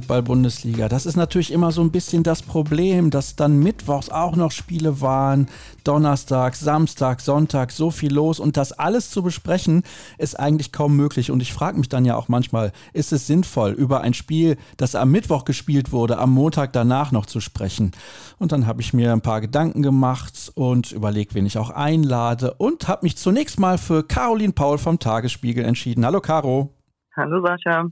Handball-Bundesliga. Das ist natürlich immer so ein bisschen das Problem, dass dann mittwochs auch noch Spiele waren, Donnerstag, Samstag, Sonntag, so viel los und das alles zu besprechen ist eigentlich kaum möglich. Und ich frage mich dann ja auch manchmal, ist es sinnvoll, über ein Spiel, das am Mittwoch gespielt wurde, am Montag danach noch zu sprechen? Und dann habe ich mir ein paar Gedanken gemacht und überlegt, wen ich auch einlade und habe mich zunächst mal für Caroline Paul vom Tagesspiegel entschieden. Hallo Caro. Hallo Sascha.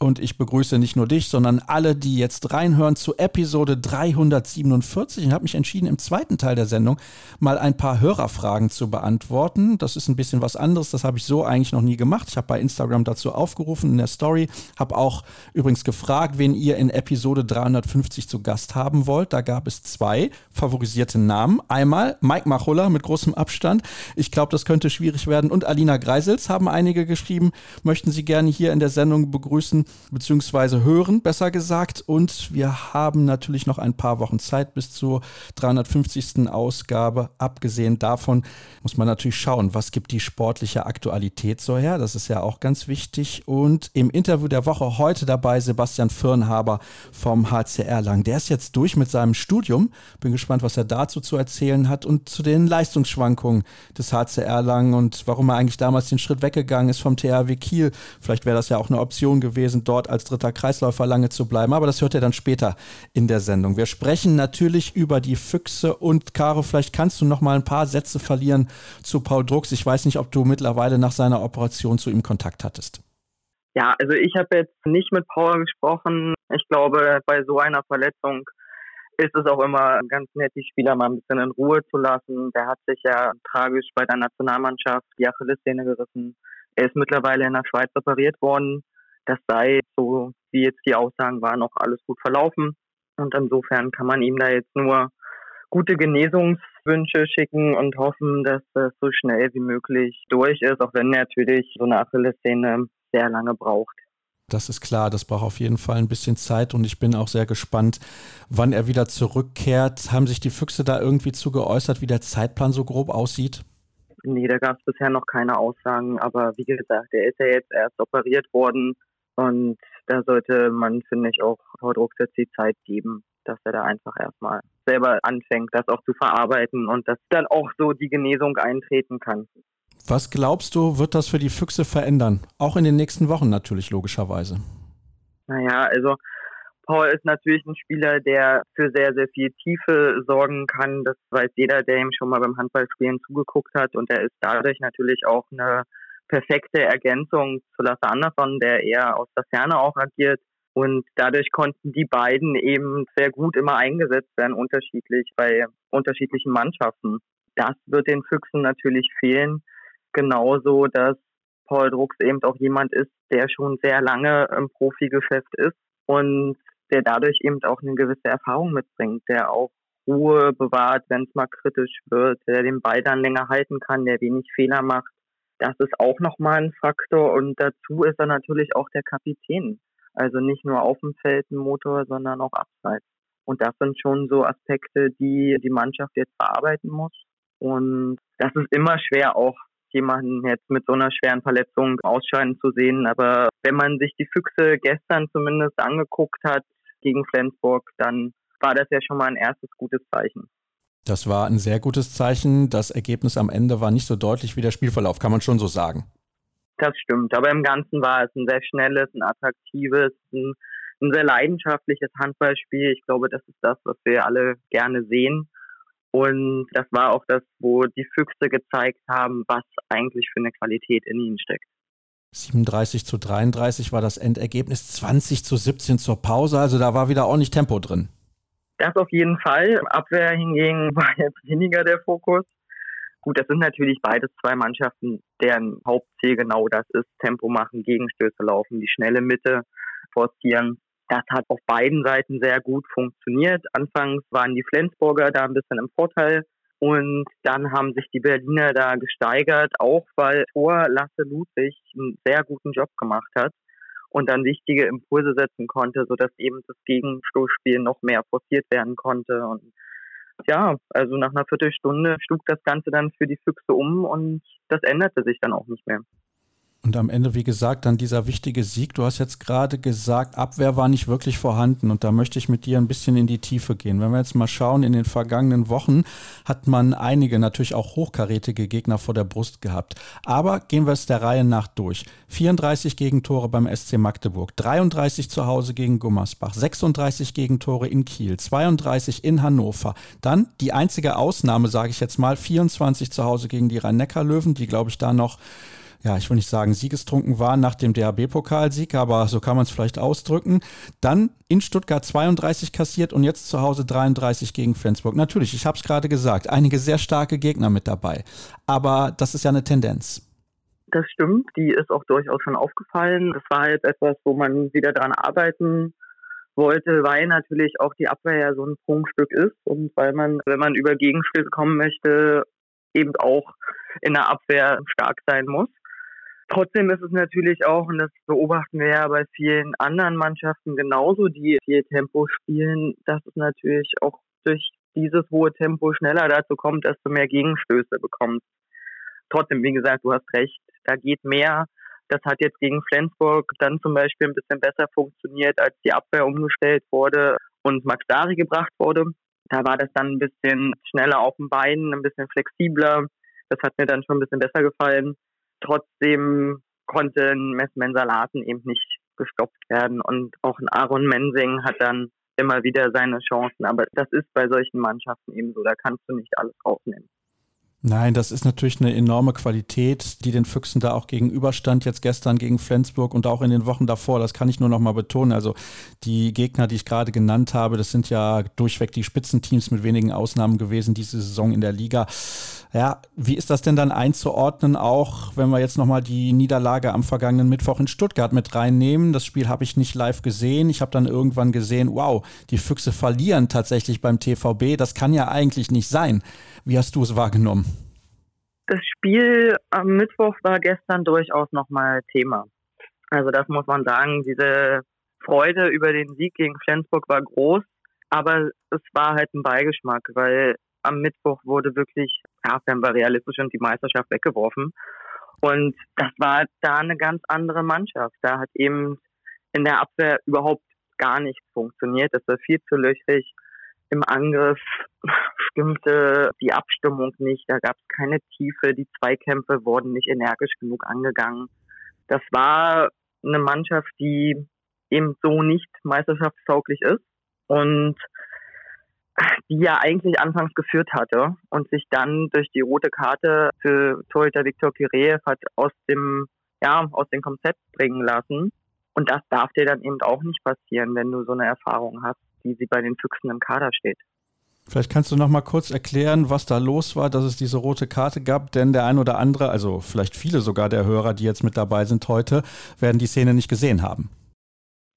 Und ich begrüße nicht nur dich, sondern alle, die jetzt reinhören zu Episode 347 und habe mich entschieden, im zweiten Teil der Sendung mal ein paar Hörerfragen zu beantworten. Das ist ein bisschen was anderes, das habe ich so eigentlich noch nie gemacht. Ich habe bei Instagram dazu aufgerufen in der Story, habe auch übrigens gefragt, wen ihr in Episode 350 zu Gast haben wollt. Da gab es zwei favorisierte Namen. Einmal Mike Machulla mit großem Abstand. Ich glaube, das könnte schwierig werden. Und Alina Greisels haben einige geschrieben, möchten sie gerne hier in der Sendung begrüßen beziehungsweise hören, besser gesagt. Und wir haben natürlich noch ein paar Wochen Zeit bis zur 350. Ausgabe. Abgesehen davon muss man natürlich schauen, was gibt die sportliche Aktualität so her. Das ist ja auch ganz wichtig. Und im Interview der Woche heute dabei Sebastian Firnhaber vom HCR Lang. Der ist jetzt durch mit seinem Studium. Bin gespannt, was er dazu zu erzählen hat und zu den Leistungsschwankungen des HCR Lang und warum er eigentlich damals den Schritt weggegangen ist vom THW Kiel. Vielleicht wäre das ja auch eine Option gewesen gewesen, dort als dritter Kreisläufer lange zu bleiben. Aber das hört ihr dann später in der Sendung. Wir sprechen natürlich über die Füchse und Caro, vielleicht kannst du noch mal ein paar Sätze verlieren zu Paul Drucks. Ich weiß nicht, ob du mittlerweile nach seiner Operation zu ihm Kontakt hattest. Ja, also ich habe jetzt nicht mit Paul gesprochen. Ich glaube, bei so einer Verletzung ist es auch immer ganz nett, die Spieler mal ein bisschen in Ruhe zu lassen. Der hat sich ja tragisch bei der Nationalmannschaft die Achillessehne gerissen. Er ist mittlerweile in der Schweiz operiert worden das sei, so wie jetzt die Aussagen waren, auch alles gut verlaufen. Und insofern kann man ihm da jetzt nur gute Genesungswünsche schicken und hoffen, dass das so schnell wie möglich durch ist, auch wenn natürlich so eine Achillessehne sehr lange braucht. Das ist klar, das braucht auf jeden Fall ein bisschen Zeit und ich bin auch sehr gespannt, wann er wieder zurückkehrt. Haben sich die Füchse da irgendwie zu geäußert, wie der Zeitplan so grob aussieht? Nee, da gab es bisher noch keine Aussagen, aber wie gesagt, er ist ja jetzt erst operiert worden. Und da sollte man, finde ich, auch Frau Drucks jetzt die Zeit geben, dass er da einfach erstmal selber anfängt, das auch zu verarbeiten und dass dann auch so die Genesung eintreten kann. Was glaubst du, wird das für die Füchse verändern? Auch in den nächsten Wochen natürlich, logischerweise. Naja, also Paul ist natürlich ein Spieler, der für sehr, sehr viel Tiefe sorgen kann. Das weiß jeder, der ihm schon mal beim Handballspielen zugeguckt hat. Und er ist dadurch natürlich auch eine perfekte Ergänzung zu Lasse Andersson, der eher aus der Ferne auch agiert. Und dadurch konnten die beiden eben sehr gut immer eingesetzt werden, unterschiedlich bei unterschiedlichen Mannschaften. Das wird den Füchsen natürlich fehlen. Genauso, dass Paul Drucks eben auch jemand ist, der schon sehr lange im Profigeschäft ist und der dadurch eben auch eine gewisse Erfahrung mitbringt, der auch Ruhe bewahrt, wenn es mal kritisch wird, der den Ball dann länger halten kann, der wenig Fehler macht das ist auch nochmal ein Faktor und dazu ist er natürlich auch der Kapitän. Also nicht nur auf dem Feld ein Motor, sondern auch abseits. Und das sind schon so Aspekte, die die Mannschaft jetzt verarbeiten muss. Und das ist immer schwer, auch jemanden jetzt mit so einer schweren Verletzung ausscheiden zu sehen. Aber wenn man sich die Füchse gestern zumindest angeguckt hat gegen Flensburg, dann war das ja schon mal ein erstes gutes Zeichen. Das war ein sehr gutes Zeichen. Das Ergebnis am Ende war nicht so deutlich wie der Spielverlauf, kann man schon so sagen. Das stimmt, aber im Ganzen war es ein sehr schnelles, ein attraktives, ein, ein sehr leidenschaftliches Handballspiel. Ich glaube, das ist das, was wir alle gerne sehen. Und das war auch das, wo die Füchse gezeigt haben, was eigentlich für eine Qualität in ihnen steckt. 37 zu 33 war das Endergebnis, 20 zu 17 zur Pause. Also da war wieder ordentlich Tempo drin. Das auf jeden Fall. Abwehr hingegen war jetzt weniger der Fokus. Gut, das sind natürlich beides zwei Mannschaften, deren Hauptziel genau das ist, Tempo machen, Gegenstöße laufen, die schnelle Mitte forcieren. Das hat auf beiden Seiten sehr gut funktioniert. Anfangs waren die Flensburger da ein bisschen im Vorteil, Und dann haben sich die Berliner da gesteigert, auch weil Tor Lasse Ludwig einen sehr guten Job gemacht hat und dann wichtige Impulse setzen konnte, sodass eben das Gegenstoßspiel noch mehr forciert werden konnte. Und ja, also nach einer Viertelstunde schlug das Ganze dann für die Füchse um und das änderte sich dann auch nicht mehr. Und am Ende, wie gesagt, dann dieser wichtige Sieg. Du hast jetzt gerade gesagt, Abwehr war nicht wirklich vorhanden. Und da möchte ich mit dir ein bisschen in die Tiefe gehen. Wenn wir jetzt mal schauen, in den vergangenen Wochen hat man einige, natürlich auch hochkarätige Gegner vor der Brust gehabt. Aber gehen wir es der Reihe nach durch. 34 Gegentore beim SC Magdeburg, 33 zu Hause gegen Gummersbach, 36 Gegentore in Kiel, 32 in Hannover. Dann die einzige Ausnahme, sage ich jetzt mal, 24 zu Hause gegen die Rhein-Neckar-Löwen, die, glaube ich, da noch ja, ich will nicht sagen siegestrunken waren nach dem DHB-Pokalsieg, aber so kann man es vielleicht ausdrücken. Dann in Stuttgart 32 kassiert und jetzt zu Hause 33 gegen Flensburg. Natürlich, ich habe es gerade gesagt, einige sehr starke Gegner mit dabei. Aber das ist ja eine Tendenz. Das stimmt, die ist auch durchaus schon aufgefallen. Das war jetzt etwas, wo man wieder dran arbeiten wollte, weil natürlich auch die Abwehr ja so ein Prunkstück ist und weil man, wenn man über Gegenspiel kommen möchte, eben auch in der Abwehr stark sein muss. Trotzdem ist es natürlich auch, und das beobachten wir ja bei vielen anderen Mannschaften genauso, die viel Tempo spielen, dass es natürlich auch durch dieses hohe Tempo schneller dazu kommt, dass du mehr Gegenstöße bekommst. Trotzdem, wie gesagt, du hast recht, da geht mehr. Das hat jetzt gegen Flensburg dann zum Beispiel ein bisschen besser funktioniert, als die Abwehr umgestellt wurde und Max Dari gebracht wurde. Da war das dann ein bisschen schneller auf den Beinen, ein bisschen flexibler. Das hat mir dann schon ein bisschen besser gefallen. Trotzdem konnten Messmensalaten eben nicht gestoppt werden und auch ein Aaron Mensing hat dann immer wieder seine Chancen. Aber das ist bei solchen Mannschaften eben so, da kannst du nicht alles rausnehmen. Nein, das ist natürlich eine enorme Qualität, die den Füchsen da auch gegenüberstand, jetzt gestern gegen Flensburg und auch in den Wochen davor. Das kann ich nur noch mal betonen. Also die Gegner, die ich gerade genannt habe, das sind ja durchweg die Spitzenteams mit wenigen Ausnahmen gewesen diese Saison in der Liga. Ja, wie ist das denn dann einzuordnen, auch wenn wir jetzt nochmal die Niederlage am vergangenen Mittwoch in Stuttgart mit reinnehmen? Das Spiel habe ich nicht live gesehen. Ich habe dann irgendwann gesehen, wow, die Füchse verlieren tatsächlich beim TVB. Das kann ja eigentlich nicht sein. Wie hast du es wahrgenommen? Das Spiel am Mittwoch war gestern durchaus nochmal Thema. Also das muss man sagen, diese Freude über den Sieg gegen Flensburg war groß, aber es war halt ein Beigeschmack, weil am Mittwoch wurde wirklich, ja, dann war realistisch und die Meisterschaft weggeworfen. Und das war da eine ganz andere Mannschaft. Da hat eben in der Abwehr überhaupt gar nichts funktioniert. Das war viel zu löchrig. Im Angriff stimmte die Abstimmung nicht. Da gab es keine Tiefe. Die Zweikämpfe wurden nicht energisch genug angegangen. Das war eine Mannschaft, die eben so nicht meisterschaftstauglich ist. Und die ja eigentlich anfangs geführt hatte und sich dann durch die rote Karte für Torhüter Viktor Kireev hat aus dem, ja, aus dem Konzept bringen lassen. Und das darf dir dann eben auch nicht passieren, wenn du so eine Erfahrung hast, wie sie bei den Füchsen im Kader steht. Vielleicht kannst du noch mal kurz erklären, was da los war, dass es diese rote Karte gab, denn der ein oder andere, also vielleicht viele sogar der Hörer, die jetzt mit dabei sind heute, werden die Szene nicht gesehen haben.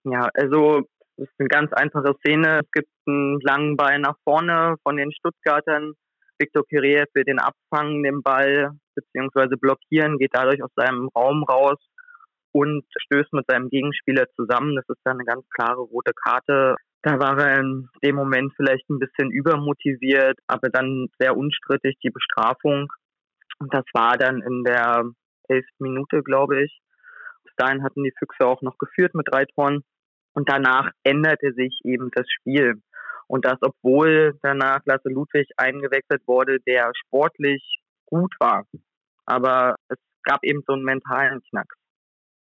Ja, also das ist eine ganz einfache Szene. Es gibt einen langen Ball nach vorne von den Stuttgartern. Viktor Kireev will den abfangen, den Ball, beziehungsweise blockieren, geht dadurch aus seinem Raum raus und stößt mit seinem Gegenspieler zusammen. Das ist dann eine ganz klare rote Karte. Da war er in dem Moment vielleicht ein bisschen übermotiviert, aber dann sehr unstrittig die Bestrafung. Und das war dann in der elften Minute, glaube ich. Bis dahin hatten die Füchse auch noch geführt mit drei Toren. Und danach änderte sich eben das Spiel. Und das, obwohl danach Lasse Ludwig eingewechselt wurde, der sportlich gut war. Aber es gab eben so einen mentalen Knack.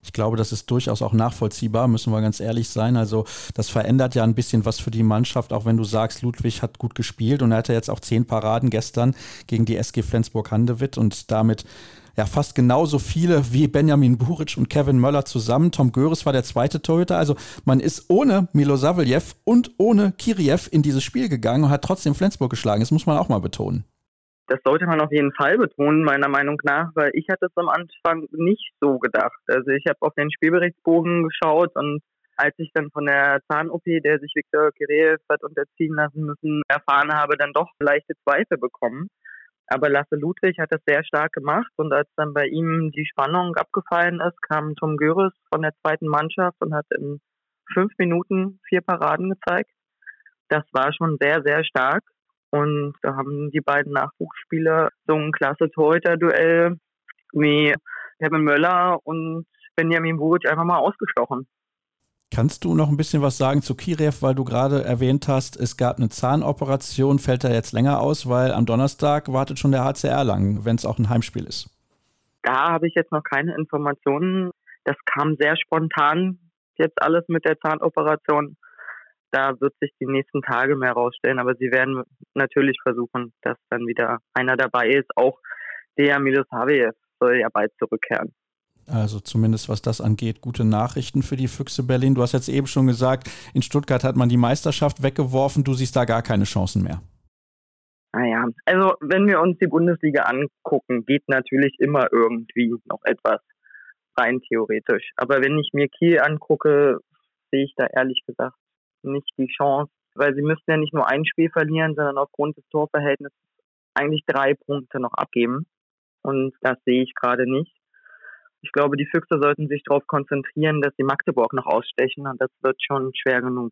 Ich glaube, das ist durchaus auch nachvollziehbar, müssen wir ganz ehrlich sein. Also das verändert ja ein bisschen was für die Mannschaft, auch wenn du sagst, Ludwig hat gut gespielt und er hatte jetzt auch zehn Paraden gestern gegen die SG Flensburg-Handewitt und damit ja fast genauso viele wie Benjamin Buric und Kevin Möller zusammen. Tom Göres war der zweite Torhüter. Also man ist ohne Milo Saveljev und ohne Kiriev in dieses Spiel gegangen und hat trotzdem Flensburg geschlagen. Das muss man auch mal betonen. Das sollte man auf jeden Fall betonen, meiner Meinung nach, weil ich hatte es am Anfang nicht so gedacht. Also ich habe auf den Spielberichtsbogen geschaut und als ich dann von der Zahn-OP, der sich Viktor Kireev hat unterziehen lassen müssen, erfahren habe, dann doch leichte Zweifel bekommen. Aber Lasse Ludwig hat das sehr stark gemacht und als dann bei ihm die Spannung abgefallen ist, kam Tom Göres von der zweiten Mannschaft und hat in fünf Minuten vier Paraden gezeigt. Das war schon sehr, sehr stark. Und da haben die beiden Nachwuchsspieler so ein klasse Torhüter-Duell wie Kevin Möller und Benjamin Buric einfach mal ausgestochen. Kannst du noch ein bisschen was sagen zu Kirev, weil du gerade erwähnt hast, es gab eine Zahnoperation, fällt er jetzt länger aus, weil am Donnerstag wartet schon der HCR lang, wenn es auch ein Heimspiel ist. Da habe ich jetzt noch keine Informationen. Das kam sehr spontan, jetzt alles mit der Zahnoperation. Da wird sich die nächsten Tage mehr rausstellen, aber sie werden natürlich versuchen, dass dann wieder einer dabei ist. Auch der Milosavljev soll ja bald zurückkehren. Also zumindest was das angeht, gute Nachrichten für die Füchse Berlin. Du hast jetzt eben schon gesagt, in Stuttgart hat man die Meisterschaft weggeworfen. Du siehst da gar keine Chancen mehr. Naja, also wenn wir uns die Bundesliga angucken, geht natürlich immer irgendwie noch etwas rein theoretisch. Aber wenn ich mir Kiel angucke, sehe ich da ehrlich gesagt nicht die Chance, weil sie müssten ja nicht nur ein Spiel verlieren, sondern aufgrund des Torverhältnisses eigentlich drei Punkte noch abgeben. Und das sehe ich gerade nicht. Ich glaube, die Füchse sollten sich darauf konzentrieren, dass sie Magdeburg noch ausstechen und das wird schon schwer genug.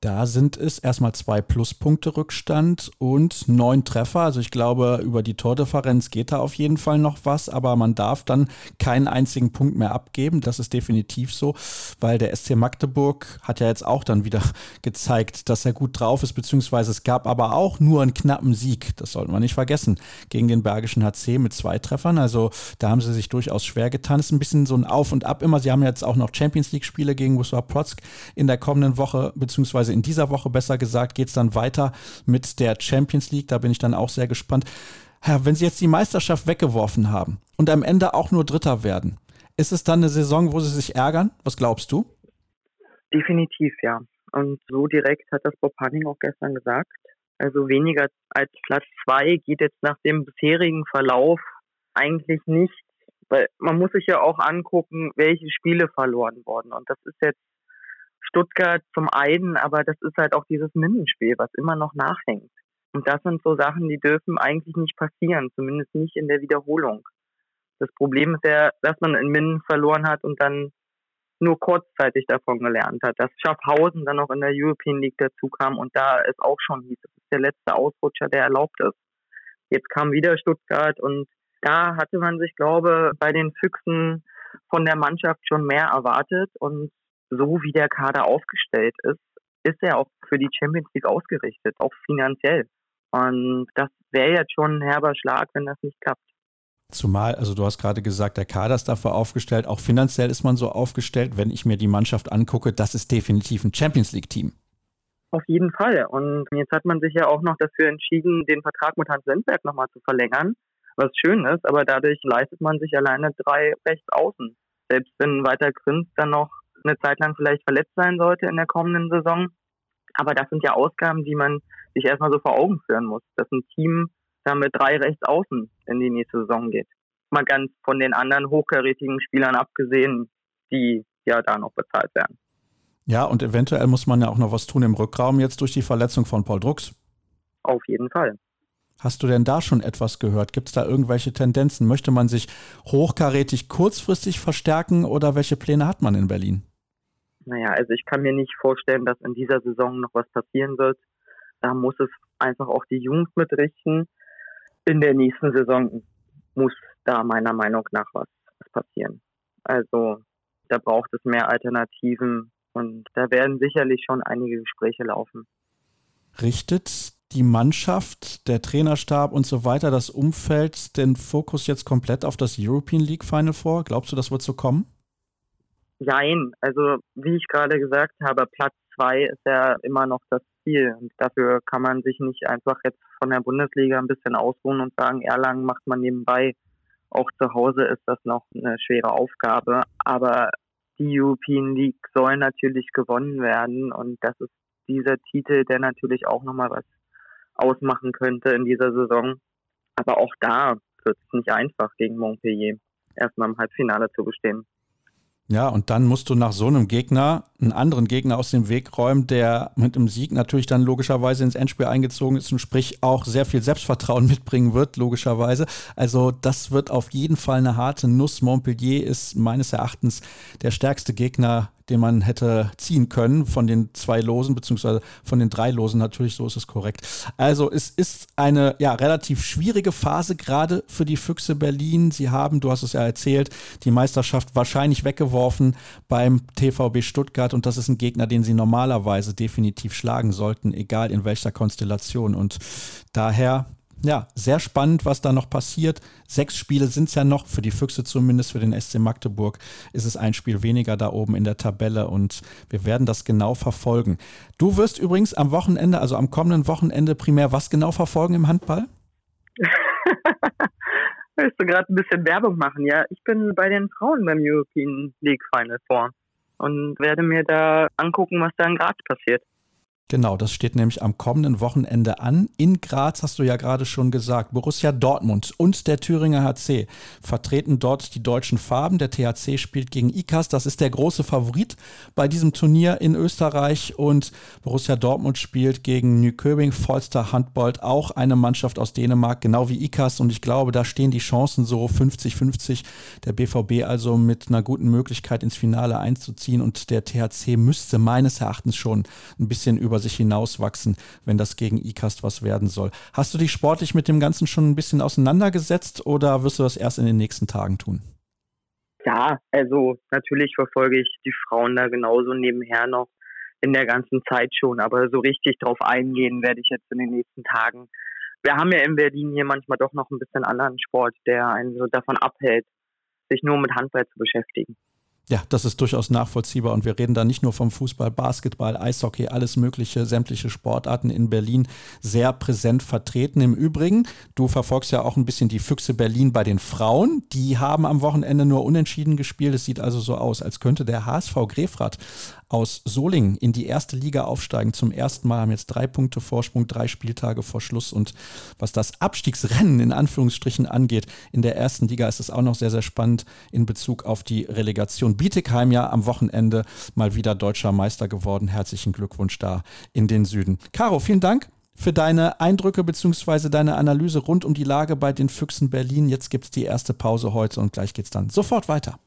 Da sind es erstmal zwei Pluspunkte Rückstand und neun Treffer. Also ich glaube, über die Tordifferenz geht da auf jeden Fall noch was, aber man darf dann keinen einzigen Punkt mehr abgeben. Das ist definitiv so, weil der SC Magdeburg hat ja jetzt auch dann wieder gezeigt, dass er gut drauf ist, beziehungsweise es gab aber auch nur einen knappen Sieg. Das sollte man nicht vergessen. Gegen den Bergischen HC mit zwei Treffern. Also da haben sie sich durchaus schwer getan. Es ist ein bisschen so ein Auf und Ab immer. Sie haben jetzt auch noch Champions League Spiele gegen Wisła Plotzk in der kommenden Woche, beziehungsweise beziehungsweise in dieser Woche besser gesagt, geht es dann weiter mit der Champions League. Da bin ich dann auch sehr gespannt. Herr, wenn Sie jetzt die Meisterschaft weggeworfen haben und am Ende auch nur Dritter werden, ist es dann eine Saison, wo Sie sich ärgern? Was glaubst du? Definitiv, ja. Und so direkt hat das Bob Hanning auch gestern gesagt. Also weniger als Platz zwei geht jetzt nach dem bisherigen Verlauf eigentlich nicht, weil man muss sich ja auch angucken, welche Spiele verloren wurden. Und das ist jetzt Stuttgart zum einen, aber das ist halt auch dieses Mindenspiel, was immer noch nachhängt. Und das sind so Sachen, die dürfen eigentlich nicht passieren, zumindest nicht in der Wiederholung. Das Problem ist ja, dass man in Minden verloren hat und dann nur kurzzeitig davon gelernt hat, dass Schaffhausen dann noch in der European League dazu kam und da es auch schon hieß, das ist der letzte Ausrutscher, der erlaubt ist. Jetzt kam wieder Stuttgart und da hatte man sich, glaube bei den Füchsen von der Mannschaft schon mehr erwartet und so wie der Kader aufgestellt ist, ist er auch für die Champions League ausgerichtet, auch finanziell. Und das wäre jetzt schon ein herber Schlag, wenn das nicht klappt. Zumal, also du hast gerade gesagt, der Kader ist dafür aufgestellt, auch finanziell ist man so aufgestellt, wenn ich mir die Mannschaft angucke, das ist definitiv ein Champions League-Team. Auf jeden Fall. Und jetzt hat man sich ja auch noch dafür entschieden, den Vertrag mit Hans Wendberg nochmal zu verlängern, was schön ist, aber dadurch leistet man sich alleine drei rechts außen. Selbst wenn weiter Grins dann noch eine Zeit lang vielleicht verletzt sein sollte in der kommenden Saison. Aber das sind ja Ausgaben, die man sich erstmal so vor Augen führen muss, dass ein Team da mit drei Rechtsaußen in die nächste Saison geht. Mal ganz von den anderen hochkarätigen Spielern abgesehen, die ja da noch bezahlt werden. Ja, und eventuell muss man ja auch noch was tun im Rückraum jetzt durch die Verletzung von Paul Drucks. Auf jeden Fall. Hast du denn da schon etwas gehört? Gibt es da irgendwelche Tendenzen? Möchte man sich hochkarätig kurzfristig verstärken oder welche Pläne hat man in Berlin? Naja, also ich kann mir nicht vorstellen, dass in dieser Saison noch was passieren wird. Da muss es einfach auch die Jungs mitrichten. In der nächsten Saison muss da meiner Meinung nach was passieren. Also da braucht es mehr Alternativen und da werden sicherlich schon einige Gespräche laufen. Richtet die Mannschaft, der Trainerstab und so weiter, das Umfeld den Fokus jetzt komplett auf das European League Final vor? Glaubst du, das wird so kommen? Nein, also wie ich gerade gesagt habe, Platz zwei ist ja immer noch das Ziel. Und dafür kann man sich nicht einfach jetzt von der Bundesliga ein bisschen ausruhen und sagen, Erlangen macht man nebenbei. Auch zu Hause ist das noch eine schwere Aufgabe. Aber die European League soll natürlich gewonnen werden. Und das ist dieser Titel, der natürlich auch nochmal was ausmachen könnte in dieser Saison. Aber auch da wird es nicht einfach gegen Montpellier erstmal im Halbfinale zu bestehen. Ja, und dann musst du nach so einem Gegner einen anderen Gegner aus dem Weg räumen, der mit dem Sieg natürlich dann logischerweise ins Endspiel eingezogen ist und sprich auch sehr viel Selbstvertrauen mitbringen wird, logischerweise. Also das wird auf jeden Fall eine harte Nuss. Montpellier ist meines Erachtens der stärkste Gegner den man hätte ziehen können von den zwei Losen, beziehungsweise von den drei Losen natürlich, so ist es korrekt. Also es ist eine ja, relativ schwierige Phase gerade für die Füchse Berlin. Sie haben, du hast es ja erzählt, die Meisterschaft wahrscheinlich weggeworfen beim TVB Stuttgart und das ist ein Gegner, den sie normalerweise definitiv schlagen sollten, egal in welcher Konstellation. Und daher ja, sehr spannend, was da noch passiert. Sechs Spiele sind es ja noch, für die Füchse zumindest, für den SC Magdeburg ist es ein Spiel weniger da oben in der Tabelle und wir werden das genau verfolgen. Du wirst übrigens am Wochenende, also am kommenden Wochenende primär was genau verfolgen im Handball? Willst du gerade ein bisschen Werbung machen? Ja, ich bin bei den Frauen beim European League Final vor und werde mir da angucken, was da in Graz passiert. Genau, das steht nämlich am kommenden Wochenende an. In Graz hast du ja gerade schon gesagt, Borussia Dortmund und der Thüringer HC vertreten dort die deutschen Farben. Der THC spielt gegen ICAS. Das ist der große Favorit bei diesem Turnier in Österreich. Und Borussia Dortmund spielt gegen Nyköping Folster Handbold, auch eine Mannschaft aus Dänemark, genau wie ICAS. Und ich glaube, da stehen die Chancen so 50-50. Der BVB also mit einer guten Möglichkeit ins Finale einzuziehen. Und der THC müsste meines Erachtens schon ein bisschen über über sich hinauswachsen, wenn das gegen ICAST was werden soll. Hast du dich sportlich mit dem Ganzen schon ein bisschen auseinandergesetzt oder wirst du das erst in den nächsten Tagen tun? Ja, also natürlich verfolge ich die Frauen da genauso nebenher noch in der ganzen Zeit schon, aber so richtig drauf eingehen werde ich jetzt in den nächsten Tagen. Wir haben ja in Berlin hier manchmal doch noch ein bisschen anderen Sport, der einen so davon abhält, sich nur mit Handball zu beschäftigen. Ja, das ist durchaus nachvollziehbar und wir reden da nicht nur vom Fußball, Basketball, Eishockey, alles mögliche, sämtliche Sportarten in Berlin sehr präsent vertreten. Im Übrigen, du verfolgst ja auch ein bisschen die Füchse Berlin bei den Frauen. Die haben am Wochenende nur unentschieden gespielt. Es sieht also so aus, als könnte der HSV Grefrath aus Solingen in die erste Liga aufsteigen. Zum ersten Mal haben jetzt drei Punkte Vorsprung, drei Spieltage vor Schluss. Und was das Abstiegsrennen in Anführungsstrichen angeht, in der ersten Liga ist es auch noch sehr, sehr spannend in Bezug auf die Relegation. Bietigheim ja am Wochenende mal wieder deutscher Meister geworden. Herzlichen Glückwunsch da in den Süden. Caro, vielen Dank für deine Eindrücke bzw. deine Analyse rund um die Lage bei den Füchsen Berlin. Jetzt gibt es die erste Pause heute und gleich geht es dann sofort weiter.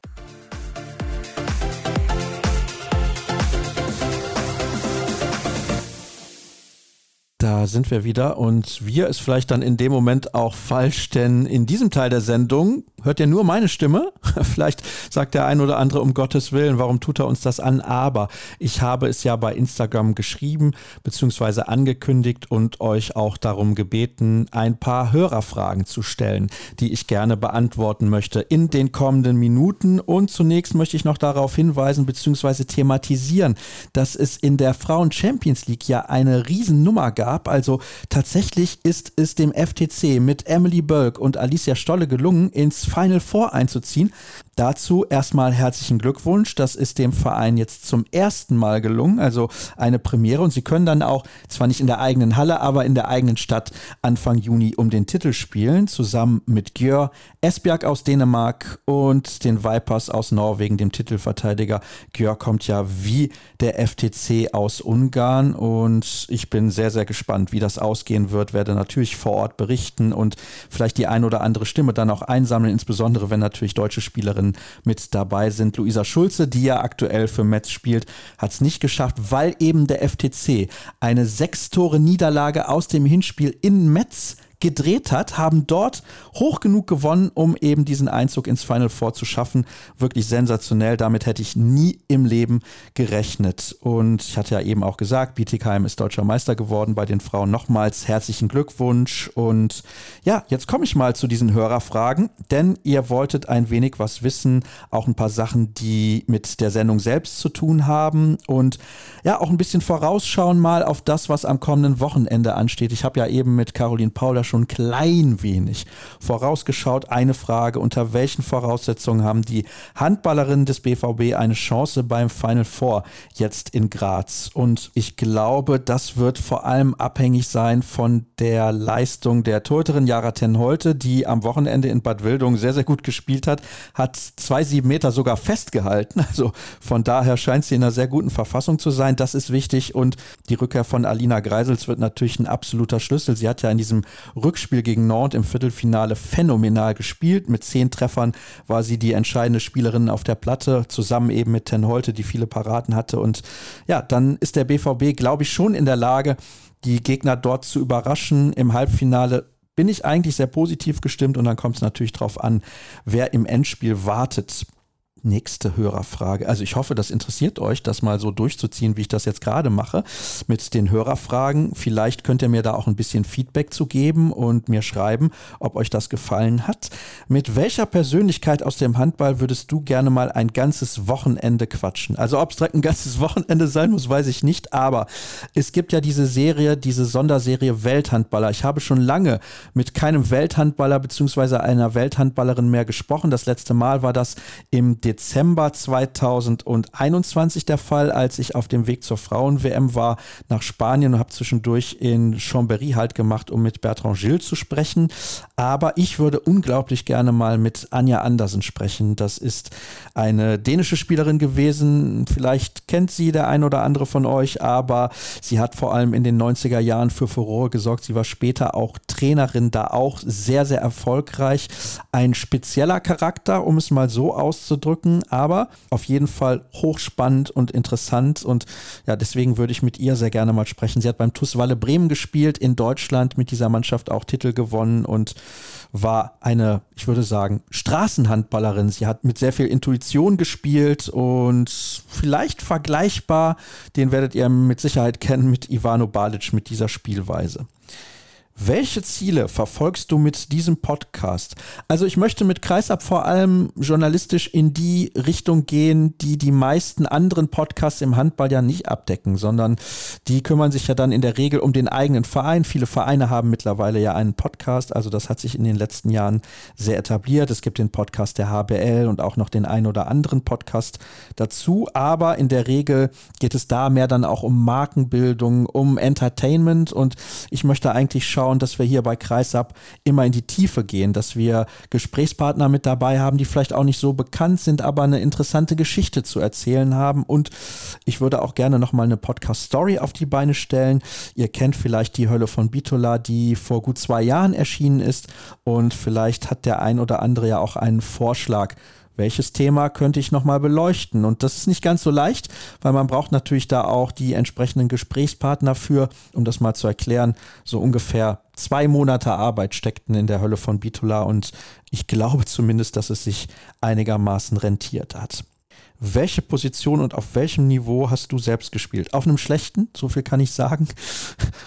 Da sind wir wieder und wir ist vielleicht dann in dem Moment auch falsch, denn in diesem Teil der Sendung hört ihr nur meine Stimme. Vielleicht sagt der ein oder andere um Gottes Willen, warum tut er uns das an? Aber ich habe es ja bei Instagram geschrieben bzw. angekündigt und euch auch darum gebeten, ein paar Hörerfragen zu stellen, die ich gerne beantworten möchte in den kommenden Minuten. Und zunächst möchte ich noch darauf hinweisen bzw. thematisieren, dass es in der Frauen Champions League ja eine Riesennummer gab. Also tatsächlich ist es dem FTC mit Emily Bölk und Alicia Stolle gelungen, ins Final Four einzuziehen. Dazu erstmal herzlichen Glückwunsch. Das ist dem Verein jetzt zum ersten Mal gelungen, also eine Premiere. Und sie können dann auch, zwar nicht in der eigenen Halle, aber in der eigenen Stadt Anfang Juni um den Titel spielen, zusammen mit Gjör Esbjerg aus Dänemark und den Vipers aus Norwegen, dem Titelverteidiger. Gjör kommt ja wie der FTC aus Ungarn und ich bin sehr, sehr gespannt, wie das ausgehen wird. Werde natürlich vor Ort berichten und vielleicht die ein oder andere Stimme dann auch einsammeln, insbesondere wenn natürlich deutsche Spielerinnen Spielerinnen mit dabei sind. Luisa Schulze, die ja aktuell für Metz spielt, hat es nicht geschafft, weil eben der FTC eine sechs Tore Niederlage aus dem Hinspiel in Metz gedreht hat, haben dort hoch genug gewonnen, um eben diesen Einzug ins Final Four zu schaffen. Wirklich sensationell. Damit hätte ich nie im Leben gerechnet. Und ich hatte ja eben auch gesagt, Bietigheim ist deutscher Meister geworden bei den Frauen. Nochmals herzlichen Glückwunsch. Und ja, jetzt komme ich mal zu diesen Hörerfragen, denn ihr wolltet ein wenig was wissen, auch ein paar Sachen, die mit der Sendung selbst zu tun haben und ja, auch ein bisschen vorausschauen mal auf das, was am kommenden Wochenende ansteht. Ich habe ja eben mit Caroline Paul schon klein wenig vorausgeschaut. Eine Frage, unter welchen Voraussetzungen haben die Handballerinnen des BVB eine Chance beim Final Four jetzt in Graz? Und ich glaube, das wird vor allem abhängig sein von der Leistung der Torhüterin Jara Tenholte, die am Wochenende in Bad Wildung sehr, sehr gut gespielt hat, hat zwei, sieben Meter sogar festgehalten. Also von daher scheint sie in einer sehr guten Verfassung zu sein. Das ist wichtig. Und die Rückkehr von Alina Greisels wird natürlich ein absoluter Schlüssel. Sie hat ja in diesem Rückspiel gegen Nord im Viertelfinale phänomenal gespielt. Mit zehn Treffern war sie die entscheidende Spielerin auf der Platte, zusammen eben mit Ten Holte, die viele Paraten hatte. Und ja, dann ist der BVB, glaube ich, schon in der Lage, die Gegner dort zu überraschen. Im Halbfinale bin ich eigentlich sehr positiv gestimmt und dann kommt es natürlich darauf an, wer im Endspiel wartet. Nächste Hörerfrage. Also ich hoffe, das interessiert euch, das mal so durchzuziehen, wie ich das jetzt gerade mache mit den Hörerfragen. Vielleicht könnt ihr mir da auch ein bisschen Feedback zu geben und mir schreiben, ob euch das gefallen hat. Mit welcher Persönlichkeit aus dem Handball würdest du gerne mal ein ganzes Wochenende quatschen? Also ob es direkt ein ganzes Wochenende sein muss, weiß ich nicht. Aber es gibt ja diese Serie, diese Sonderserie Welthandballer. Ich habe schon lange mit keinem Welthandballer bzw. einer Welthandballerin mehr gesprochen. Das letzte Mal war das im Dezember Dezember 2021 der Fall, als ich auf dem Weg zur Frauen-WM war nach Spanien und habe zwischendurch in Chambéry halt gemacht, um mit Bertrand Gilles zu sprechen. Aber ich würde unglaublich gerne mal mit Anja Andersen sprechen. Das ist eine dänische Spielerin gewesen. Vielleicht kennt sie der ein oder andere von euch, aber sie hat vor allem in den 90er Jahren für Furore gesorgt. Sie war später auch Trainerin, da auch sehr, sehr erfolgreich. Ein spezieller Charakter, um es mal so auszudrücken wirken, aber auf jeden Fall hochspannend und interessant und ja, deswegen würde ich mit ihr sehr gerne mal sprechen. Sie hat beim TuS Walle Bremen gespielt, in Deutschland mit dieser Mannschaft auch Titel gewonnen und war eine, ich würde sagen, Straßenhandballerin. Sie hat mit sehr viel Intuition gespielt und vielleicht vergleichbar, den werdet ihr mit Sicherheit kennen, mit Ivano Balic mit dieser Spielweise. Welche Ziele verfolgst du mit diesem Podcast? Also ich möchte mit Kreisab vor allem journalistisch in die Richtung gehen, die die meisten anderen Podcasts im Handball ja nicht abdecken, sondern die kümmern sich ja dann in der Regel um den eigenen Verein. Viele Vereine haben mittlerweile ja einen Podcast, also das hat sich in den letzten Jahren sehr etabliert. Es gibt den Podcast der HBL und auch noch den ein oder anderen Podcast dazu, aber in der Regel geht es da mehr dann auch um Markenbildung, um Entertainment und ich möchte eigentlich schauen, schauen, dass wir hier bei Kreisab immer in die Tiefe gehen, dass wir Gesprächspartner mit dabei haben, die vielleicht auch nicht so bekannt sind, aber eine interessante Geschichte zu erzählen haben. Und ich würde auch gerne nochmal eine Podcast-Story auf die Beine stellen. Ihr kennt vielleicht die Hölle von Bitola, die vor gut zwei Jahren erschienen ist. Und vielleicht hat der ein oder andere ja auch einen Vorschlag welches Thema könnte ich nochmal beleuchten? Und das ist nicht ganz so leicht, weil man braucht natürlich da auch die entsprechenden Gesprächspartner für, um das mal zu erklären. So ungefähr zwei Monate Arbeit steckten in der Hölle von Bitola und ich glaube zumindest, dass es sich einigermaßen rentiert hat. Welche Position und auf welchem Niveau hast du selbst gespielt? Auf einem schlechten, so viel kann ich sagen.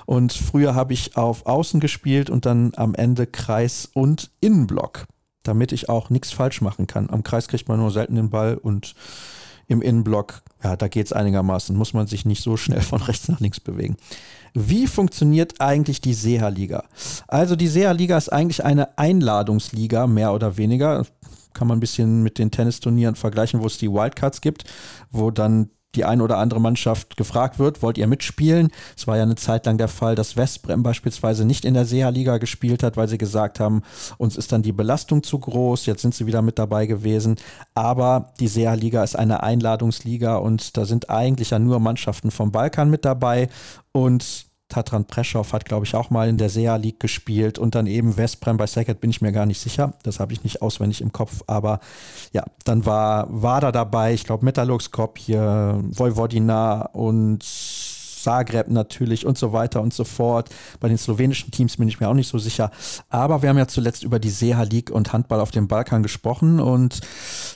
Und früher habe ich auf Außen gespielt und dann am Ende Kreis und Innenblock damit ich auch nichts falsch machen kann. Am Kreis kriegt man nur selten den Ball und im Innenblock, ja, da geht es einigermaßen, muss man sich nicht so schnell von rechts nach links bewegen. Wie funktioniert eigentlich die SEHA-Liga? Also die SEHA-Liga ist eigentlich eine Einladungsliga, mehr oder weniger. Kann man ein bisschen mit den Tennisturnieren vergleichen, wo es die Wildcards gibt, wo dann die ein oder andere Mannschaft gefragt wird, wollt ihr mitspielen? Es war ja eine Zeit lang der Fall, dass Westbrem beispielsweise nicht in der SEA-Liga gespielt hat, weil sie gesagt haben, uns ist dann die Belastung zu groß. Jetzt sind sie wieder mit dabei gewesen. Aber die SEA-Liga ist eine Einladungsliga und da sind eigentlich ja nur Mannschaften vom Balkan mit dabei. Und Tatran Preschow hat, glaube ich, auch mal in der SEA League gespielt und dann eben Westbrem bei Sackett bin ich mir gar nicht sicher. Das habe ich nicht auswendig im Kopf. Aber ja, dann war Wada dabei, ich glaube Metallurgs hier, Vojvodina und Zagreb natürlich und so weiter und so fort. Bei den slowenischen Teams bin ich mir auch nicht so sicher. Aber wir haben ja zuletzt über die Seha League und Handball auf dem Balkan gesprochen und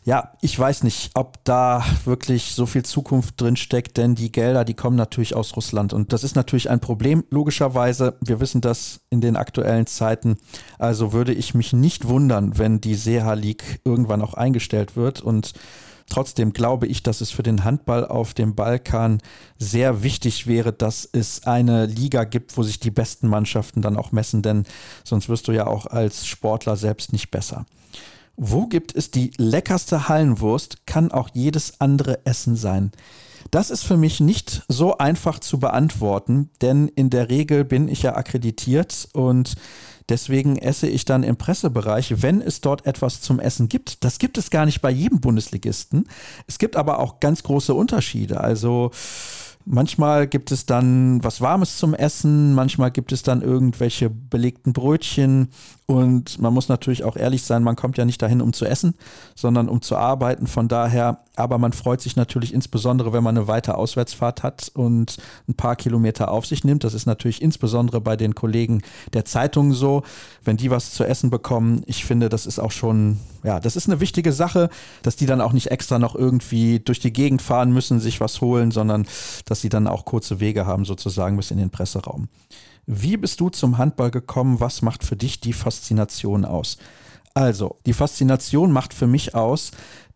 ja, ich weiß nicht, ob da wirklich so viel Zukunft drin steckt, denn die Gelder, die kommen natürlich aus Russland und das ist natürlich ein Problem, logischerweise. Wir wissen das in den aktuellen Zeiten. Also würde ich mich nicht wundern, wenn die Seha League irgendwann auch eingestellt wird und Trotzdem glaube ich, dass es für den Handball auf dem Balkan sehr wichtig wäre, dass es eine Liga gibt, wo sich die besten Mannschaften dann auch messen, denn sonst wirst du ja auch als Sportler selbst nicht besser. Wo gibt es die leckerste Hallenwurst, kann auch jedes andere Essen sein. Das ist für mich nicht so einfach zu beantworten, denn in der Regel bin ich ja akkreditiert und Deswegen esse ich dann im Pressebereich, wenn es dort etwas zum Essen gibt. Das gibt es gar nicht bei jedem Bundesligisten. Es gibt aber auch ganz große Unterschiede. Also Manchmal gibt es dann was Warmes zum Essen, manchmal gibt es dann irgendwelche belegten Brötchen und man muss natürlich auch ehrlich sein, man kommt ja nicht dahin, um zu essen, sondern um zu arbeiten. Von daher, aber man freut sich natürlich insbesondere, wenn man eine weite Auswärtsfahrt hat und ein paar Kilometer auf sich nimmt. Das ist natürlich insbesondere bei den Kollegen der Zeitungen so, wenn die was zu essen bekommen. Ich finde, das ist auch schon, ja, das ist eine wichtige Sache, dass die dann auch nicht extra noch irgendwie durch die Gegend fahren müssen, sich was holen, sondern dass sie dann auch kurze Wege haben, sozusagen bis in den Presseraum. Wie bist du zum Handball gekommen? Was macht für dich die Faszination aus? Also, die Faszination macht für mich aus,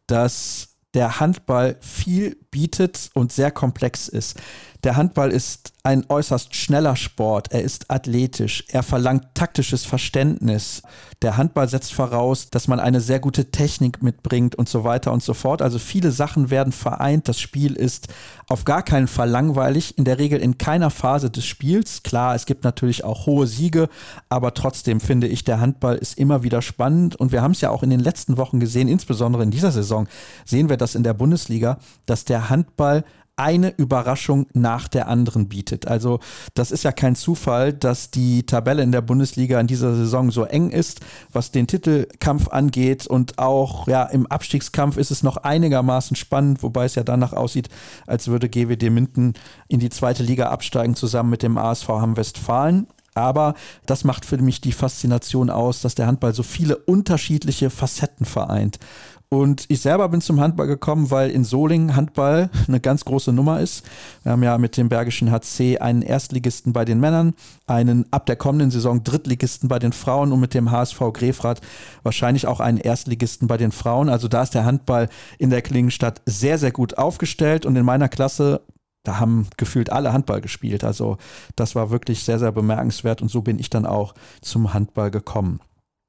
dass der Handball viel bietet und sehr komplex ist. Der Handball ist ein äußerst schneller Sport. Er ist athletisch. Er verlangt taktisches Verständnis. Der Handball setzt voraus, dass man eine sehr gute Technik mitbringt und so weiter und so fort. Also viele Sachen werden vereint. Das Spiel ist auf gar keinen Fall langweilig. In der Regel in keiner Phase des Spiels. Klar, es gibt natürlich auch hohe Siege, aber trotzdem finde ich, der Handball ist immer wieder spannend. Und wir haben es ja auch in den letzten Wochen gesehen, insbesondere in dieser Saison sehen wir das in der Bundesliga, dass der Handball eine Überraschung nach der anderen bietet. Also das ist ja kein Zufall, dass die Tabelle in der Bundesliga in dieser Saison so eng ist, was den Titelkampf angeht und auch ja im Abstiegskampf ist es noch einigermaßen spannend, wobei es ja danach aussieht, als würde GWD Minden in die zweite Liga absteigen zusammen mit dem ASV Hamm Westfalen. Aber das macht für mich die Faszination aus, dass der Handball so viele unterschiedliche Facetten vereint. Und ich selber bin zum Handball gekommen, weil in Solingen Handball eine ganz große Nummer ist. Wir haben ja mit dem Bergischen HC einen Erstligisten bei den Männern, einen ab der kommenden Saison Drittligisten bei den Frauen und mit dem HSV Grefrath wahrscheinlich auch einen Erstligisten bei den Frauen. Also da ist der Handball in der Klingenstadt sehr, sehr gut aufgestellt. Und in meiner Klasse da haben gefühlt alle Handball gespielt. Also das war wirklich sehr, sehr bemerkenswert und so bin ich dann auch zum Handball gekommen.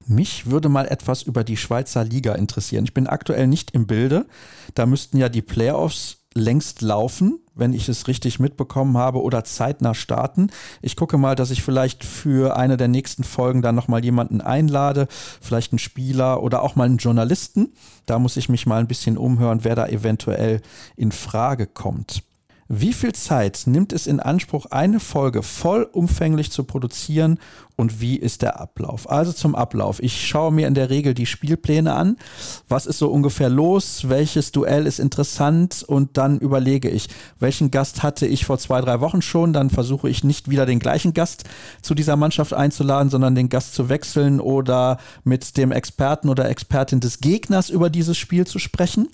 Mich würde mal etwas über die Schweizer Liga interessieren. Ich bin aktuell nicht im Bilde. Da müssten ja die Playoffs längst laufen, wenn ich es richtig mitbekommen habe, oder zeitnah starten. Ich gucke mal, dass ich vielleicht für eine der nächsten Folgen dann nochmal jemanden einlade, vielleicht einen Spieler oder auch mal einen Journalisten. Da muss ich mich mal ein bisschen umhören, wer da eventuell in Frage kommt. Wie viel Zeit nimmt es in Anspruch, eine Folge vollumfänglich zu produzieren und wie ist der Ablauf? Also zum Ablauf. Ich schaue mir in der Regel die Spielpläne an. Was ist so ungefähr los? Welches Duell ist interessant? Und dann überlege ich, welchen Gast hatte ich vor zwei, drei Wochen schon? Dann versuche ich nicht wieder den gleichen Gast zu dieser Mannschaft einzuladen, sondern den Gast zu wechseln oder mit dem Experten oder Expertin des Gegners über dieses Spiel zu sprechen.